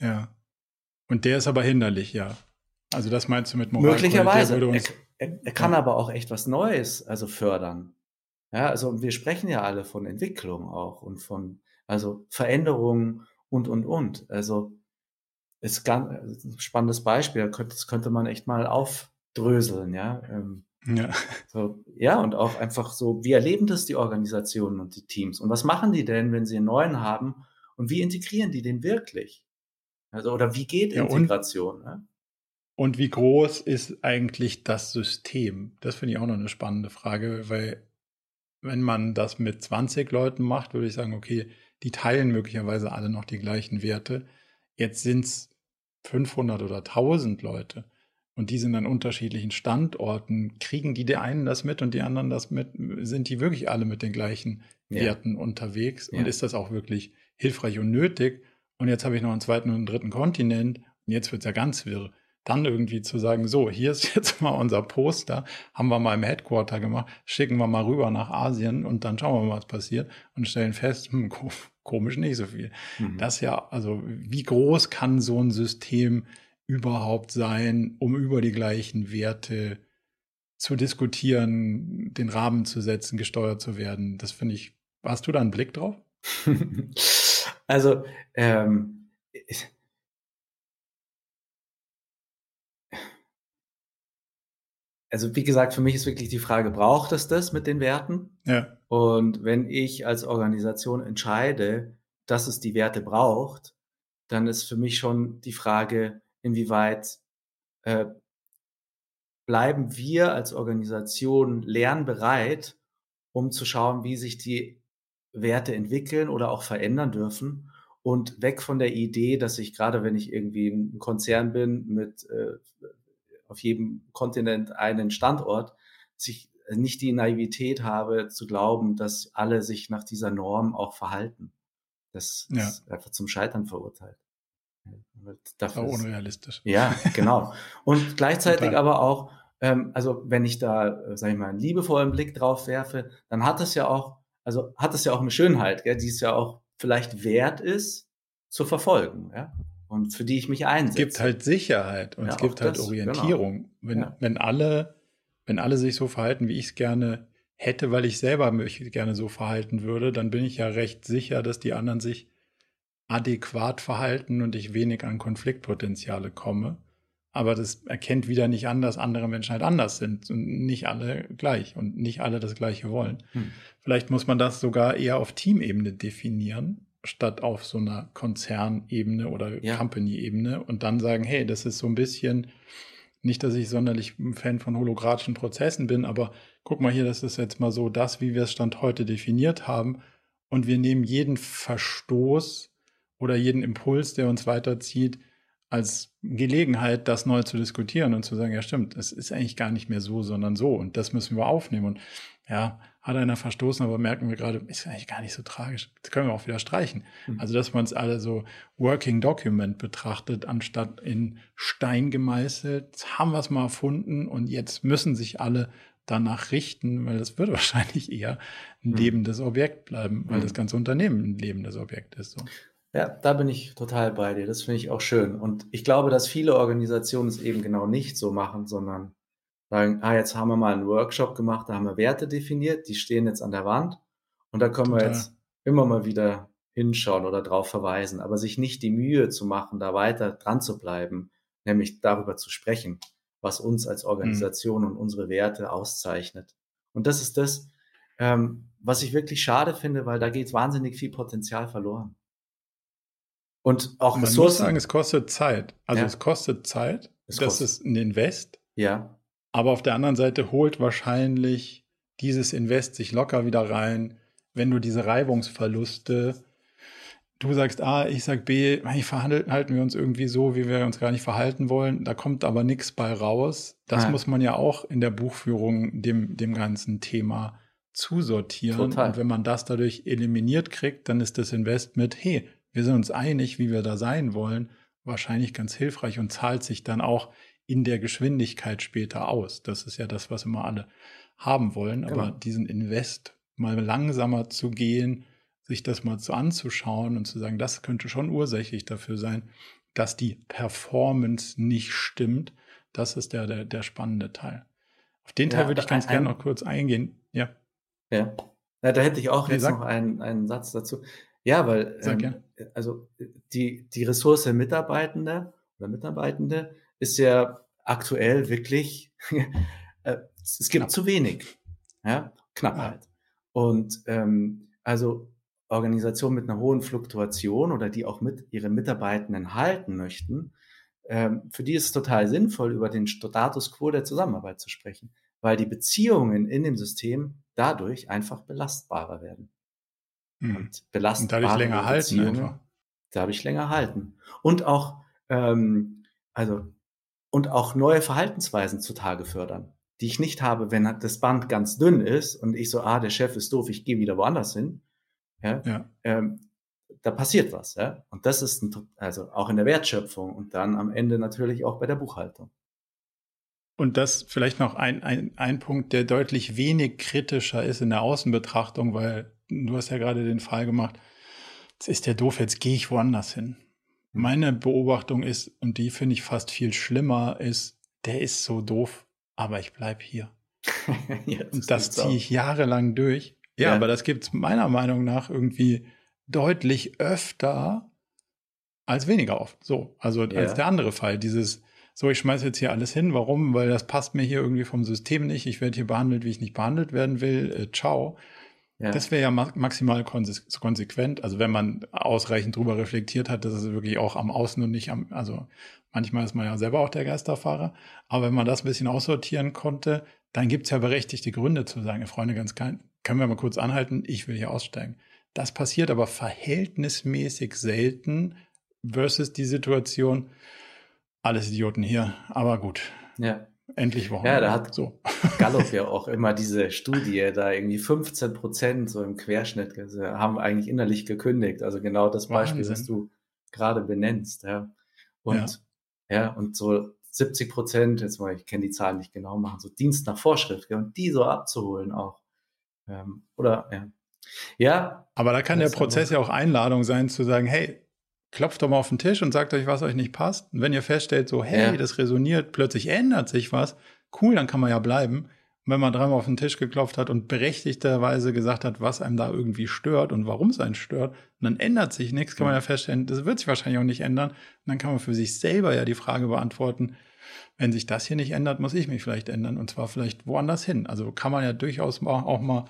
Ja. Und der ist aber hinderlich, ja. Also das meinst du mit Moral? Möglicherweise. Er, er, er, kann ja. aber auch echt was Neues, also fördern. Ja, also wir sprechen ja alle von Entwicklung auch und von, also Veränderungen und, und, und. Also ist ganz ein spannendes Beispiel. Das könnte man echt mal aufdröseln, ja. Ähm, ja. So, ja, und auch einfach so, wie erleben das die Organisationen und die Teams? Und was machen die denn, wenn sie einen neuen haben? Und wie integrieren die den wirklich? Also, oder wie geht ja, Integration? Und, ne? und wie groß ist eigentlich das System? Das finde ich auch noch eine spannende Frage, weil wenn man das mit 20 Leuten macht, würde ich sagen, okay, die teilen möglicherweise alle noch die gleichen Werte. Jetzt sind es 500 oder 1000 Leute und die sind an unterschiedlichen Standorten. Kriegen die der einen das mit und die anderen das mit? Sind die wirklich alle mit den gleichen ja. Werten unterwegs? Ja. Und ist das auch wirklich hilfreich und nötig? Und jetzt habe ich noch einen zweiten und einen dritten Kontinent. Und jetzt wird es ja ganz wirr. Dann irgendwie zu sagen, so, hier ist (laughs) jetzt mal unser Poster, haben wir mal im Headquarter gemacht, schicken wir mal rüber nach Asien und dann schauen wir mal, was passiert und stellen fest, hm, (laughs) komisch nicht so viel. Mhm. Das ja, also wie groß kann so ein System überhaupt sein, um über die gleichen Werte zu diskutieren, den Rahmen zu setzen, gesteuert zu werden? Das finde ich, hast du da einen Blick drauf? (laughs) Also, ähm, also wie gesagt, für mich ist wirklich die Frage, braucht es das mit den Werten? Ja. Und wenn ich als Organisation entscheide, dass es die Werte braucht, dann ist für mich schon die Frage, inwieweit äh, bleiben wir als Organisation lernbereit, um zu schauen, wie sich die Werte entwickeln oder auch verändern dürfen und weg von der Idee, dass ich gerade, wenn ich irgendwie ein Konzern bin mit äh, auf jedem Kontinent einen Standort, sich nicht die Naivität habe zu glauben, dass alle sich nach dieser Norm auch verhalten. Das ja. ist einfach zum Scheitern verurteilt. Dafür auch unrealistisch. ja, genau. Und (laughs) gleichzeitig aber auch, ähm, also wenn ich da, äh, sag ich mal, einen liebevollen Blick drauf werfe, dann hat es ja auch also hat es ja auch eine Schönheit, gell, die es ja auch vielleicht wert ist, zu verfolgen, ja. Und für die ich mich einsetze. Es gibt halt Sicherheit und ja, es gibt halt das, Orientierung. Genau. Wenn, ja. wenn alle, wenn alle sich so verhalten, wie ich es gerne hätte, weil ich selber mich gerne so verhalten würde, dann bin ich ja recht sicher, dass die anderen sich adäquat verhalten und ich wenig an Konfliktpotenziale komme. Aber das erkennt wieder nicht an, dass andere Menschen halt anders sind und nicht alle gleich und nicht alle das Gleiche wollen. Hm. Vielleicht muss man das sogar eher auf Teamebene definieren, statt auf so einer Konzernebene oder ja. Company-Ebene und dann sagen, hey, das ist so ein bisschen, nicht, dass ich sonderlich ein Fan von holographischen Prozessen bin, aber guck mal hier, das ist jetzt mal so das, wie wir es Stand heute definiert haben. Und wir nehmen jeden Verstoß oder jeden Impuls, der uns weiterzieht, als Gelegenheit, das neu zu diskutieren und zu sagen, ja stimmt, es ist eigentlich gar nicht mehr so, sondern so und das müssen wir aufnehmen. Und ja, hat einer verstoßen, aber merken wir gerade, ist eigentlich gar nicht so tragisch. Das können wir auch wieder streichen. Mhm. Also, dass man es alle so Working Document betrachtet, anstatt in Stein gemeißelt. Jetzt haben wir es mal erfunden und jetzt müssen sich alle danach richten, weil das wird (laughs) wahrscheinlich eher ein mhm. lebendes Objekt bleiben, weil mhm. das ganze Unternehmen ein lebendes Objekt ist. So. Ja, da bin ich total bei dir. Das finde ich auch schön. Und ich glaube, dass viele Organisationen es eben genau nicht so machen, sondern sagen, ah, jetzt haben wir mal einen Workshop gemacht, da haben wir Werte definiert, die stehen jetzt an der Wand und da können total. wir jetzt immer mal wieder hinschauen oder darauf verweisen, aber sich nicht die Mühe zu machen, da weiter dran zu bleiben, nämlich darüber zu sprechen, was uns als mhm. Organisation mhm. und unsere Werte auszeichnet. Und das ist das, ähm, was ich wirklich schade finde, weil da geht wahnsinnig viel Potenzial verloren. Und auch Man Ressourcen. muss sagen, es kostet Zeit. Also ja. es kostet Zeit. Es das kostet. ist ein Invest. Ja. Aber auf der anderen Seite holt wahrscheinlich dieses Invest sich locker wieder rein, wenn du diese Reibungsverluste du sagst A, ich sag B, eigentlich verhalten wir uns irgendwie so, wie wir uns gar nicht verhalten wollen. Da kommt aber nichts bei raus. Das ja. muss man ja auch in der Buchführung dem, dem ganzen Thema zusortieren. Total. Und wenn man das dadurch eliminiert kriegt, dann ist das Invest mit, hey, wir sind uns einig, wie wir da sein wollen, wahrscheinlich ganz hilfreich und zahlt sich dann auch in der Geschwindigkeit später aus. Das ist ja das, was immer alle haben wollen. Genau. Aber diesen Invest mal langsamer zu gehen, sich das mal so anzuschauen und zu sagen, das könnte schon ursächlich dafür sein, dass die Performance nicht stimmt, das ist der, der, der spannende Teil. Auf den Teil ja, würde ich ganz gerne noch kurz eingehen. Ja. Ja. ja da hätte ich auch nee, jetzt noch einen, einen Satz dazu. Ja, weil ähm, also die, die Ressource Mitarbeitende oder Mitarbeitende ist ja aktuell wirklich, (laughs) äh, es gibt Knapp. zu wenig. Ja, Knappheit. Ja. Und ähm, also Organisationen mit einer hohen Fluktuation oder die auch mit ihre Mitarbeitenden halten möchten, ähm, für die ist es total sinnvoll, über den Status quo der Zusammenarbeit zu sprechen, weil die Beziehungen in dem System dadurch einfach belastbarer werden. Mhm. Und belastbare und dadurch länger halten einfach. Dadurch länger halten. Und auch, ähm, also, und auch neue Verhaltensweisen zutage fördern, die ich nicht habe, wenn das Band ganz dünn ist und ich so, ah, der Chef ist doof, ich gehe wieder woanders hin. Ja. ja. Ähm, da passiert was, ja. Und das ist ein, also auch in der Wertschöpfung und dann am Ende natürlich auch bei der Buchhaltung. Und das vielleicht noch ein, ein, ein Punkt, der deutlich wenig kritischer ist in der Außenbetrachtung, weil du hast ja gerade den Fall gemacht, jetzt ist der doof, jetzt gehe ich woanders hin. Meine Beobachtung ist, und die finde ich fast viel schlimmer, ist, der ist so doof, aber ich bleibe hier. (laughs) und das ziehe ich jahrelang durch. Ja, ja. aber das gibt es meiner Meinung nach irgendwie deutlich öfter als weniger oft. So, also ja. als der andere Fall. Dieses, so, ich schmeiße jetzt hier alles hin. Warum? Weil das passt mir hier irgendwie vom System nicht. Ich werde hier behandelt, wie ich nicht behandelt werden will. Äh, ciao. Ja. Das wäre ja maximal konsequent. Also wenn man ausreichend drüber reflektiert hat, dass es wirklich auch am Außen und nicht am, also manchmal ist man ja selber auch der Geisterfahrer. Aber wenn man das ein bisschen aussortieren konnte, dann gibt es ja berechtigte Gründe zu sagen, Freunde, ganz kein, können wir mal kurz anhalten, ich will hier aussteigen. Das passiert aber verhältnismäßig selten versus die Situation, alles Idioten hier, aber gut. Ja. Endlich Wochen. Ja, da hat so. Gallup (laughs) ja auch immer diese Studie, da irgendwie 15 Prozent so im Querschnitt haben eigentlich innerlich gekündigt. Also genau das Beispiel, Wahnsinn. was du gerade benennst. Ja. Und ja. ja, und so 70 Prozent, jetzt mal, ich kenne die Zahlen nicht genau, machen so Dienst nach Vorschrift, und die so abzuholen auch. Ähm, oder ja. Ja. Aber da kann der Prozess ja auch Einladung sein, zu sagen, hey, klopft doch mal auf den Tisch und sagt euch, was euch nicht passt. Und wenn ihr feststellt, so, hey, ja. das resoniert, plötzlich ändert sich was, cool, dann kann man ja bleiben. Und wenn man dreimal auf den Tisch geklopft hat und berechtigterweise gesagt hat, was einem da irgendwie stört und warum es einen stört, und dann ändert sich nichts, kann man ja feststellen, das wird sich wahrscheinlich auch nicht ändern. Und dann kann man für sich selber ja die Frage beantworten, wenn sich das hier nicht ändert, muss ich mich vielleicht ändern und zwar vielleicht woanders hin. Also kann man ja durchaus auch mal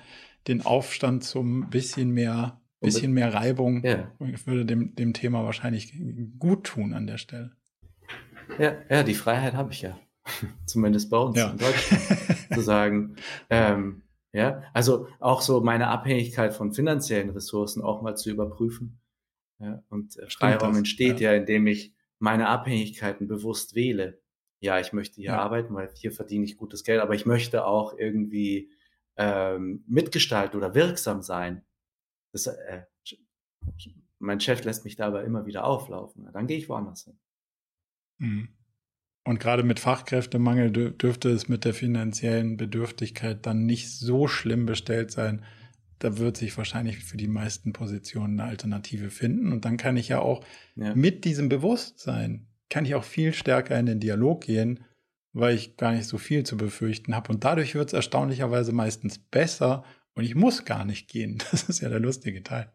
den Aufstand zum bisschen mehr bisschen mehr Reibung ja. würde dem, dem Thema wahrscheinlich gut tun an der Stelle. Ja, ja, die Freiheit habe ich ja. (laughs) Zumindest bei uns ja. in Deutschland. (laughs) zu sagen, ähm, ja, also auch so meine Abhängigkeit von finanziellen Ressourcen auch mal zu überprüfen. Ja, und Stimmt Freiraum das, entsteht ja. ja, indem ich meine Abhängigkeiten bewusst wähle. Ja, ich möchte hier ja. arbeiten, weil hier verdiene ich gutes Geld, aber ich möchte auch irgendwie ähm, mitgestalten oder wirksam sein. Das, äh, mein Chef lässt mich dabei immer wieder auflaufen. Dann gehe ich woanders hin. Mhm. Und gerade mit Fachkräftemangel dürfte es mit der finanziellen Bedürftigkeit dann nicht so schlimm bestellt sein. Da wird sich wahrscheinlich für die meisten Positionen eine Alternative finden. Und dann kann ich ja auch ja. mit diesem Bewusstsein, kann ich auch viel stärker in den Dialog gehen, weil ich gar nicht so viel zu befürchten habe. Und dadurch wird es erstaunlicherweise meistens besser und ich muss gar nicht gehen. (laughs) Das ist ja der lustige Teil.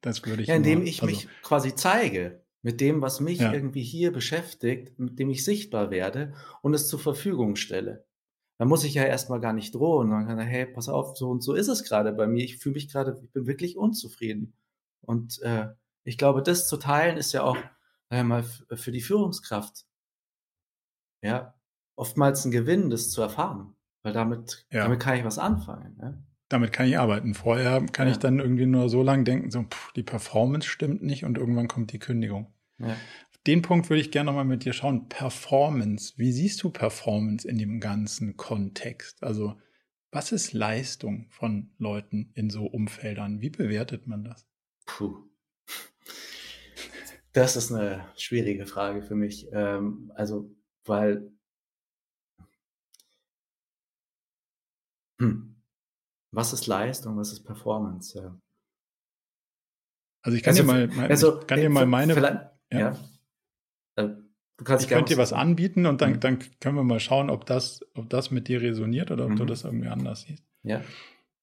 Das würde ich. Ja, indem immer, ich also, mich quasi zeige mit dem, was mich ja. irgendwie hier beschäftigt, mit dem ich sichtbar werde und es zur Verfügung stelle. Da muss ich ja erstmal gar nicht drohen, sondern kann, hey, pass auf, so und so ist es gerade bei mir. Ich fühle mich gerade, ich bin wirklich unzufrieden. Und äh, ich glaube, das zu teilen ist ja auch mal für die Führungskraft ja oftmals ein Gewinn, das zu erfahren, weil damit, ja. damit kann ich was anfangen. Ja? Damit kann ich arbeiten. Vorher kann ja. ich dann irgendwie nur so lange denken, so, pff, die Performance stimmt nicht und irgendwann kommt die Kündigung. Ja. Den Punkt würde ich gerne nochmal mit dir schauen. Performance. Wie siehst du Performance in dem ganzen Kontext? Also, was ist Leistung von Leuten in so Umfeldern? Wie bewertet man das? Puh. Das ist eine schwierige Frage für mich. Ähm, also, weil. Hm. Was ist Leistung? Was ist Performance? Ja. Also ich kann also, dir mal, mein, also, kann dir mal meine. Ja. ja. Äh, du kannst ich könnte dir was anbieten und dann, mhm. dann können wir mal schauen, ob das, ob das mit dir resoniert oder ob mhm. du das irgendwie anders siehst. Ja.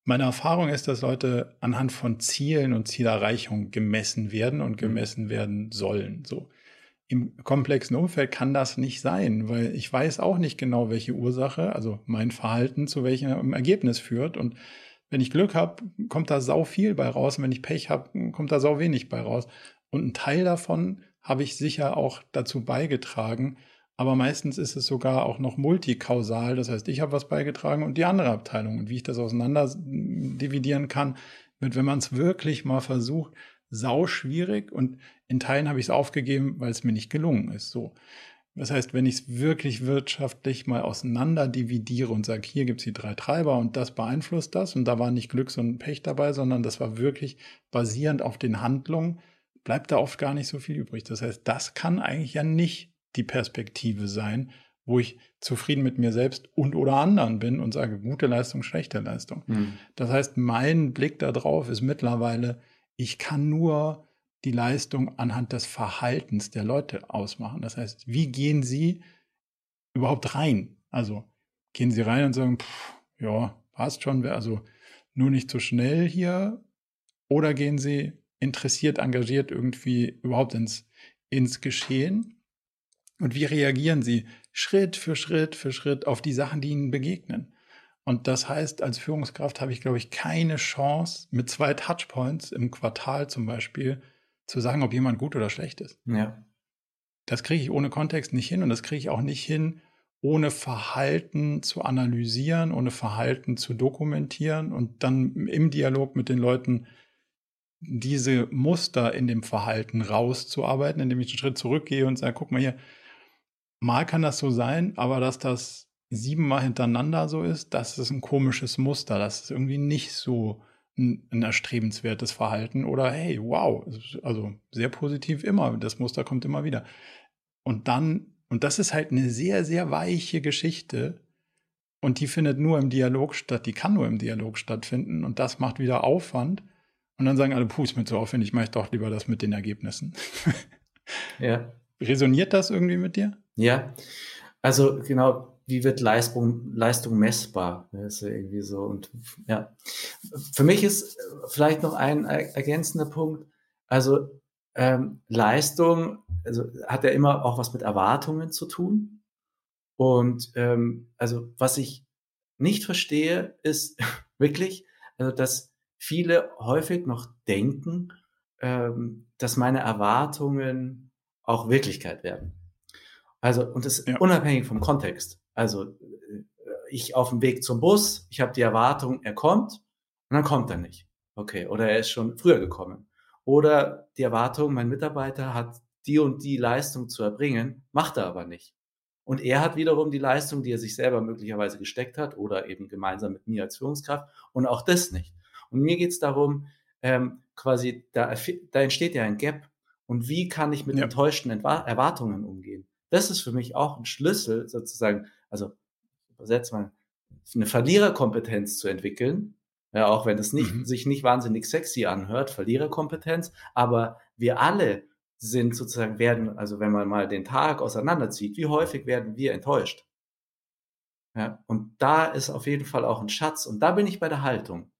Meine Erfahrung ist, dass Leute anhand von Zielen und Zielerreichung gemessen werden und mhm. gemessen werden sollen. So. Im komplexen Umfeld kann das nicht sein, weil ich weiß auch nicht genau, welche Ursache, also mein Verhalten zu welchem Ergebnis führt. Und wenn ich Glück habe, kommt da sau viel bei raus. Und wenn ich Pech habe, kommt da sau wenig bei raus. Und ein Teil davon habe ich sicher auch dazu beigetragen. Aber meistens ist es sogar auch noch multikausal. Das heißt, ich habe was beigetragen und die andere Abteilung. Und wie ich das auseinander dividieren kann, wird, wenn man es wirklich mal versucht, sau schwierig. Und in Teilen habe ich es aufgegeben, weil es mir nicht gelungen ist. So. Das heißt, wenn ich es wirklich wirtschaftlich mal auseinander dividiere und sage, hier gibt es die drei Treiber und das beeinflusst das und da war nicht Glück und Pech dabei, sondern das war wirklich basierend auf den Handlungen, bleibt da oft gar nicht so viel übrig. Das heißt, das kann eigentlich ja nicht die Perspektive sein, wo ich zufrieden mit mir selbst und oder anderen bin und sage, gute Leistung, schlechte Leistung. Mhm. Das heißt, mein Blick darauf ist mittlerweile, ich kann nur die Leistung anhand des Verhaltens der Leute ausmachen. Das heißt, wie gehen sie überhaupt rein? Also gehen sie rein und sagen, pff, ja, passt schon, also nur nicht zu so schnell hier. Oder gehen sie interessiert, engagiert irgendwie überhaupt ins, ins Geschehen? Und wie reagieren sie Schritt für Schritt für Schritt auf die Sachen, die ihnen begegnen? Und das heißt, als Führungskraft habe ich, glaube ich, keine Chance, mit zwei Touchpoints im Quartal zum Beispiel zu sagen, ob jemand gut oder schlecht ist. Ja. Das kriege ich ohne Kontext nicht hin und das kriege ich auch nicht hin, ohne Verhalten zu analysieren, ohne Verhalten zu dokumentieren und dann im Dialog mit den Leuten diese Muster in dem Verhalten rauszuarbeiten, indem ich einen Schritt zurückgehe und sage, guck mal hier, mal kann das so sein, aber dass das siebenmal hintereinander so ist, das ist ein komisches Muster. Das ist irgendwie nicht so ein, ein erstrebenswertes Verhalten. Oder hey, wow, also sehr positiv immer. Das Muster kommt immer wieder. Und dann, und das ist halt eine sehr, sehr weiche Geschichte. Und die findet nur im Dialog statt, die kann nur im Dialog stattfinden. Und das macht wieder Aufwand. Und dann sagen alle, puh, ist mir zu aufwendig, mache ich doch lieber das mit den Ergebnissen. ja. (laughs) Resoniert das irgendwie mit dir? Ja, also genau, wie wird Leistung, Leistung messbar? Das ist ja irgendwie so. Und ja, für mich ist vielleicht noch ein ergänzender Punkt. Also ähm, Leistung also hat ja immer auch was mit Erwartungen zu tun. Und ähm, also was ich nicht verstehe, ist (laughs) wirklich, also dass viele häufig noch denken, ähm, dass meine Erwartungen auch Wirklichkeit werden. Also, und das ja. unabhängig vom Kontext. Also, äh, ich auf dem Weg zum Bus, ich habe die Erwartung, er kommt und dann kommt er nicht. Okay, oder er ist schon früher gekommen. Oder die Erwartung, mein Mitarbeiter hat die und die Leistung zu erbringen, macht er aber nicht. Und er hat wiederum die Leistung, die er sich selber möglicherweise gesteckt hat oder eben gemeinsam mit mir als Führungskraft und auch das nicht. Und mir geht es darum, ähm, quasi, da, da entsteht ja ein Gap. Und wie kann ich mit ja. enttäuschten Erwartungen umgehen? Das ist für mich auch ein Schlüssel, sozusagen, also übersetzt mal, eine Verliererkompetenz zu entwickeln. Ja, auch wenn es nicht, mhm. sich nicht wahnsinnig sexy anhört, Verliererkompetenz. Aber wir alle sind sozusagen, werden, also wenn man mal den Tag auseinanderzieht, wie häufig werden wir enttäuscht? Ja, und da ist auf jeden Fall auch ein Schatz. Und da bin ich bei der Haltung.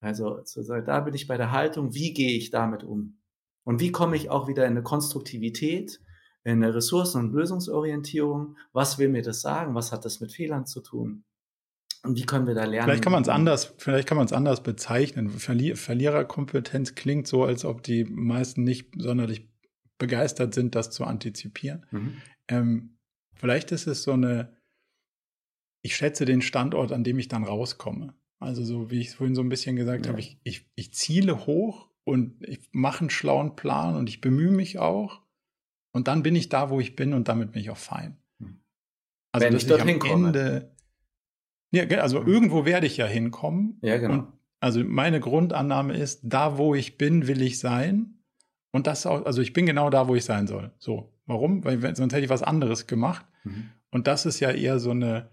Also da bin ich bei der Haltung, wie gehe ich damit um? Und wie komme ich auch wieder in eine Konstruktivität, in eine Ressourcen- und Lösungsorientierung? Was will mir das sagen? Was hat das mit Fehlern zu tun? Und wie können wir da lernen? Vielleicht kann man es anders, vielleicht kann man es anders bezeichnen. Verli Verliererkompetenz klingt so, als ob die meisten nicht sonderlich begeistert sind, das zu antizipieren. Mhm. Ähm, vielleicht ist es so eine, ich schätze den Standort, an dem ich dann rauskomme. Also so wie ich es vorhin so ein bisschen gesagt ja. habe, ich, ich, ich ziele hoch und ich mache einen schlauen Plan und ich bemühe mich auch. Und dann bin ich da, wo ich bin und damit bin ich auch fein. Hm. Also Wenn ich dorthin komme. Ja, also hm. irgendwo werde ich ja hinkommen. Ja, genau. Und also meine Grundannahme ist, da wo ich bin, will ich sein. Und das auch, also ich bin genau da, wo ich sein soll. So. Warum? Weil sonst hätte ich was anderes gemacht. Mhm. Und das ist ja eher so eine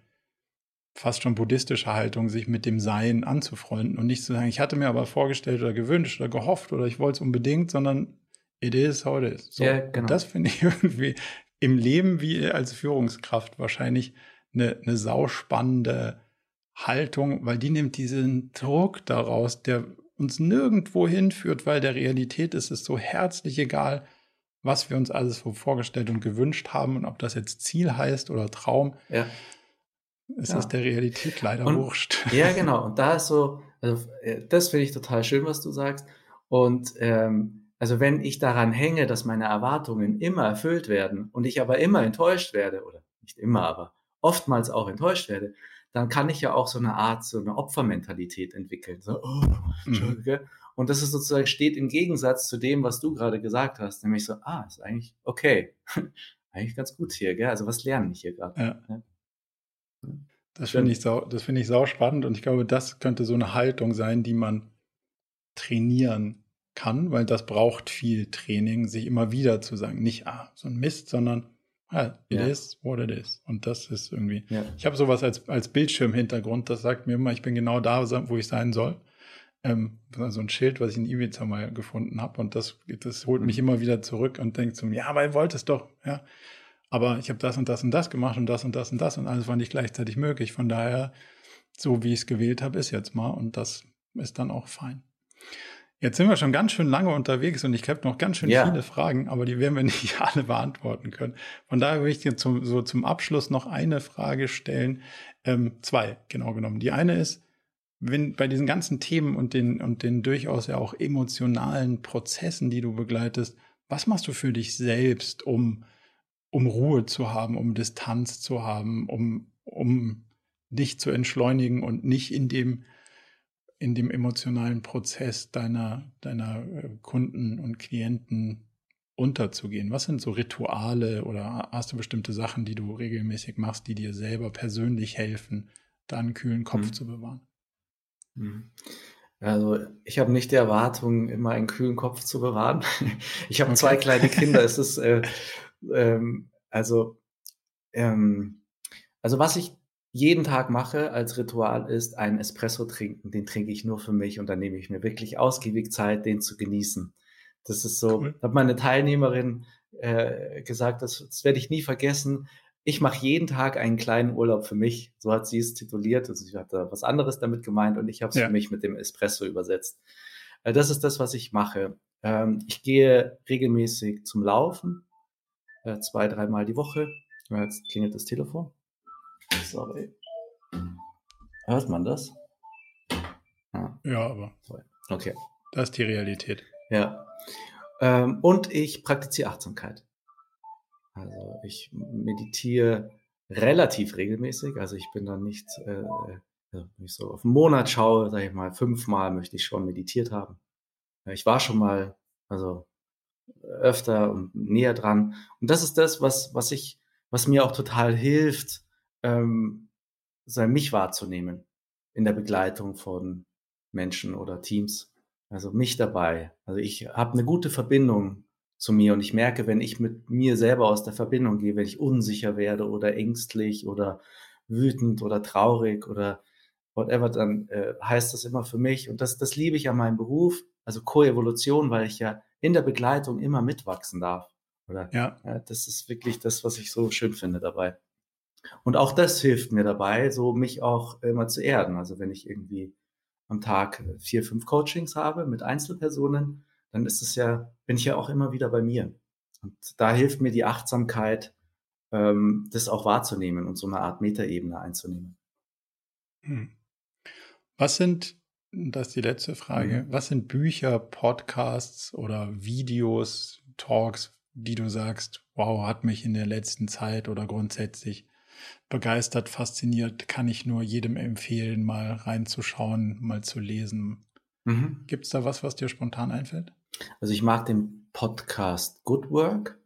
fast schon buddhistische Haltung, sich mit dem Sein anzufreunden und nicht zu sagen, ich hatte mir aber vorgestellt oder gewünscht oder gehofft oder ich wollte es unbedingt, sondern it is how it is. So. Ja, genau. Das finde ich (laughs) irgendwie im Leben wie als Führungskraft wahrscheinlich eine, eine sauspannende Haltung, weil die nimmt diesen Druck daraus, der uns nirgendwo hinführt, weil der Realität ist es so herzlich egal, was wir uns alles so vorgestellt und gewünscht haben und ob das jetzt Ziel heißt oder Traum. Ja. Es ja. ist der Realität leider und, wurscht. (laughs) Ja, genau. Und da ist so, also äh, das finde ich total schön, was du sagst. Und ähm, also wenn ich daran hänge, dass meine Erwartungen immer erfüllt werden und ich aber immer enttäuscht werde, oder nicht immer, aber oftmals auch enttäuscht werde, dann kann ich ja auch so eine Art, so eine Opfermentalität entwickeln. So, oh, mhm. Und das ist sozusagen, steht im Gegensatz zu dem, was du gerade gesagt hast, nämlich so, ah, ist eigentlich okay. (laughs) eigentlich ganz gut hier, gell? Also was lerne ich hier gerade? Ja. Das finde ich, sau, das find ich sau spannend und ich glaube, das könnte so eine Haltung sein, die man trainieren kann, weil das braucht viel Training, sich immer wieder zu sagen, nicht, ah, so ein Mist, sondern Ah, it ja. is what it is. Und das ist irgendwie. Ja. Ich habe sowas als, als Bildschirmhintergrund, das sagt mir immer, ich bin genau da, wo ich sein soll. Ähm, so ein Schild, was ich in Ibiza mal gefunden habe. Und das, das holt mich mhm. immer wieder zurück und denkt so, ja, aber ihr wollt es doch, ja. Aber ich habe das und das und das gemacht und das und das und das und alles war nicht gleichzeitig möglich. Von daher, so wie ich es gewählt habe, ist jetzt mal. Und das ist dann auch fein. Jetzt sind wir schon ganz schön lange unterwegs und ich habe noch ganz schön ja. viele Fragen, aber die werden wir nicht (laughs) alle beantworten können. Von daher will ich dir zum, so zum Abschluss noch eine Frage stellen. Ähm, zwei, genau genommen. Die eine ist, wenn bei diesen ganzen Themen und den, und den durchaus ja auch emotionalen Prozessen, die du begleitest, was machst du für dich selbst, um, um Ruhe zu haben, um Distanz zu haben, um, um dich zu entschleunigen und nicht in dem in dem emotionalen Prozess deiner, deiner äh, Kunden und Klienten unterzugehen? Was sind so Rituale oder hast du bestimmte Sachen, die du regelmäßig machst, die dir selber persönlich helfen, da einen kühlen Kopf mhm. zu bewahren? Mhm. Also ich habe nicht die Erwartung, immer einen kühlen Kopf zu bewahren. (laughs) Ich habe okay. zwei kleine Kinder. es (laughs) ist äh, ähm, also ähm, also was ich jeden Tag mache als Ritual ist ein Espresso trinken. Den trinke ich nur für mich und dann nehme ich mir wirklich ausgiebig Zeit, den zu genießen. Das ist so, cool. hat meine Teilnehmerin äh, gesagt, das, das werde ich nie vergessen. Ich mache jeden Tag einen kleinen Urlaub für mich. So hat sie es tituliert. Also sie hat da was anderes damit gemeint und ich habe es ja. für mich mit dem Espresso übersetzt. Äh, das ist das, was ich mache. Ähm, ich gehe regelmäßig zum Laufen, äh, zwei, dreimal die Woche. Jetzt klingelt das Telefon. Sorry. Hört man das? Ah. Ja, aber. Okay. Das ist die Realität. Ja. Ähm, und ich praktiziere Achtsamkeit. Also ich meditiere relativ regelmäßig. Also ich bin dann nicht, äh, wenn ich so auf einen Monat schaue, sage ich mal, fünfmal möchte ich schon meditiert haben. Ich war schon mal, also öfter und näher dran. Und das ist das, was, was ich, was mir auch total hilft, ähm, sozusagen mich wahrzunehmen in der Begleitung von Menschen oder Teams. Also mich dabei. Also ich habe eine gute Verbindung zu mir und ich merke, wenn ich mit mir selber aus der Verbindung gehe, wenn ich unsicher werde oder ängstlich oder wütend oder traurig oder whatever, dann äh, heißt das immer für mich und das, das liebe ich an meinem Beruf, also Koevolution, weil ich ja in der Begleitung immer mitwachsen darf. Oder? Ja. ja. Das ist wirklich das, was ich so schön finde dabei. Und auch das hilft mir dabei, so mich auch immer zu erden. Also wenn ich irgendwie am Tag vier, fünf Coachings habe mit Einzelpersonen, dann ist es ja, bin ich ja auch immer wieder bei mir. Und da hilft mir die Achtsamkeit, ähm, das auch wahrzunehmen und so eine Art Metaebene einzunehmen. Hm. Was sind, das ist die letzte Frage, mhm. was sind Bücher, Podcasts oder Videos, Talks, die du sagst, wow, hat mich in der letzten Zeit oder grundsätzlich begeistert, fasziniert, kann ich nur jedem empfehlen, mal reinzuschauen, mal zu lesen. Mhm. Gibt es da was, was dir spontan einfällt? Also ich mag den Podcast Good Work.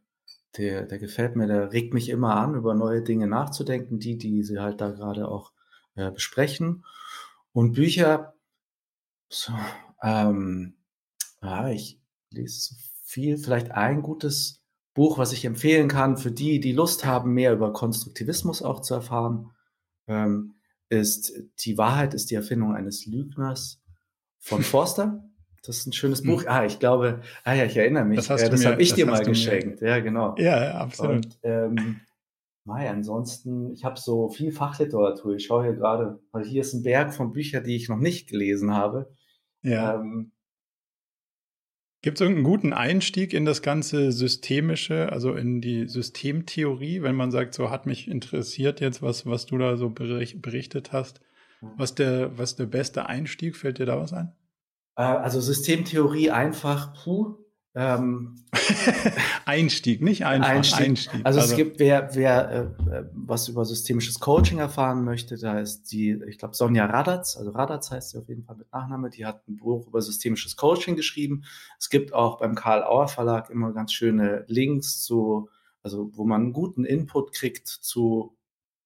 Der, der gefällt mir, der regt mich immer an, über neue Dinge nachzudenken, die, die sie halt da gerade auch äh, besprechen. Und Bücher, so, ähm, ja, ich lese so viel, vielleicht ein gutes Buch, was ich empfehlen kann für die, die Lust haben, mehr über Konstruktivismus auch zu erfahren, ähm, ist Die Wahrheit ist die Erfindung eines Lügners von (laughs) Forster. Das ist ein schönes hm. Buch. Ah, ich glaube, ah ja, ich erinnere mich. Das, äh, das habe ich das dir mal geschenkt. Mir. Ja, genau. Ja, absolut. Und, ähm, Mai, ansonsten, ich habe so viel Fachliteratur. Ich schaue hier gerade, weil hier ist ein Berg von Büchern, die ich noch nicht gelesen habe. Ja. Ähm, Gibt es irgendeinen guten Einstieg in das ganze Systemische, also in die Systemtheorie, wenn man sagt, so hat mich interessiert jetzt, was, was du da so berichtet hast? Was der, was der beste Einstieg? Fällt dir da was ein? Äh, also Systemtheorie einfach, puh, ähm, (laughs) Einstieg, nicht einfach Einstieg. Einstieg. Also, also, es gibt, wer, wer äh, was über systemisches Coaching erfahren möchte, da ist die, ich glaube, Sonja Radatz, also Radatz heißt sie auf jeden Fall mit Nachname, die hat ein Buch über systemisches Coaching geschrieben. Es gibt auch beim Karl Auer Verlag immer ganz schöne Links zu, also wo man einen guten Input kriegt zu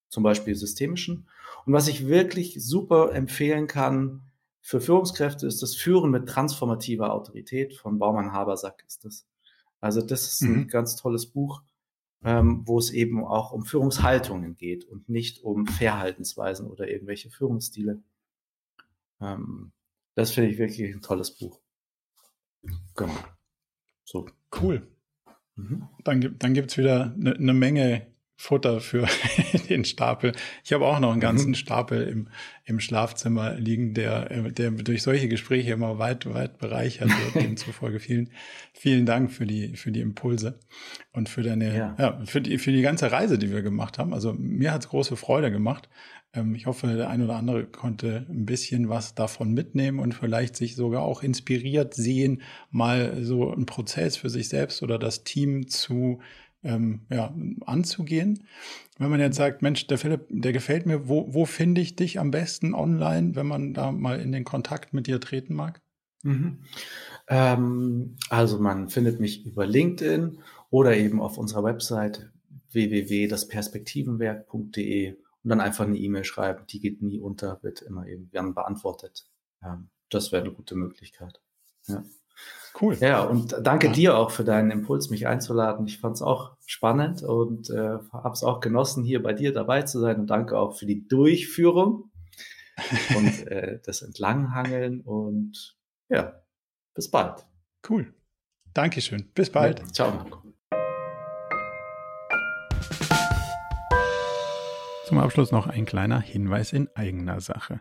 zum Beispiel systemischen. Und was ich wirklich super empfehlen kann, für Führungskräfte ist das Führen mit transformativer Autorität von Baumann Habersack ist das. Also das ist ein mhm. ganz tolles Buch, ähm, wo es eben auch um Führungshaltungen geht und nicht um Verhaltensweisen oder irgendwelche Führungsstile. Ähm, das finde ich wirklich ein tolles Buch. Genau. So. Cool. Mhm. Dann, dann gibt es wieder eine ne Menge Futter für (laughs) den Stapel. Ich habe auch noch einen ganzen mhm. Stapel im, im Schlafzimmer liegen, der, der durch solche Gespräche immer weit, weit bereichert wird. (laughs) Demzufolge vielen, vielen Dank für die, für die Impulse und für deine, ja. ja, für die, für die ganze Reise, die wir gemacht haben. Also mir hat es große Freude gemacht. Ähm, ich hoffe, der ein oder andere konnte ein bisschen was davon mitnehmen und vielleicht sich sogar auch inspiriert sehen, mal so einen Prozess für sich selbst oder das Team zu ähm, ja, anzugehen. Wenn man jetzt sagt, Mensch, der Philipp, der gefällt mir, wo, wo finde ich dich am besten online, wenn man da mal in den Kontakt mit dir treten mag? Mhm. Ähm, also man findet mich über LinkedIn oder eben auf unserer Website www.dasperspektivenwerk.de und dann einfach eine E-Mail schreiben, die geht nie unter, wird immer eben gern beantwortet. Ähm, das wäre eine gute Möglichkeit. Ja. Cool. Ja, und danke dir auch für deinen Impuls, mich einzuladen. Ich fand es auch spannend und äh, habe es auch genossen, hier bei dir dabei zu sein. Und danke auch für die Durchführung (laughs) und äh, das Entlanghangeln. Und ja, bis bald. Cool. Dankeschön. Bis bald. Ja, ciao, Marco. Zum Abschluss noch ein kleiner Hinweis in eigener Sache.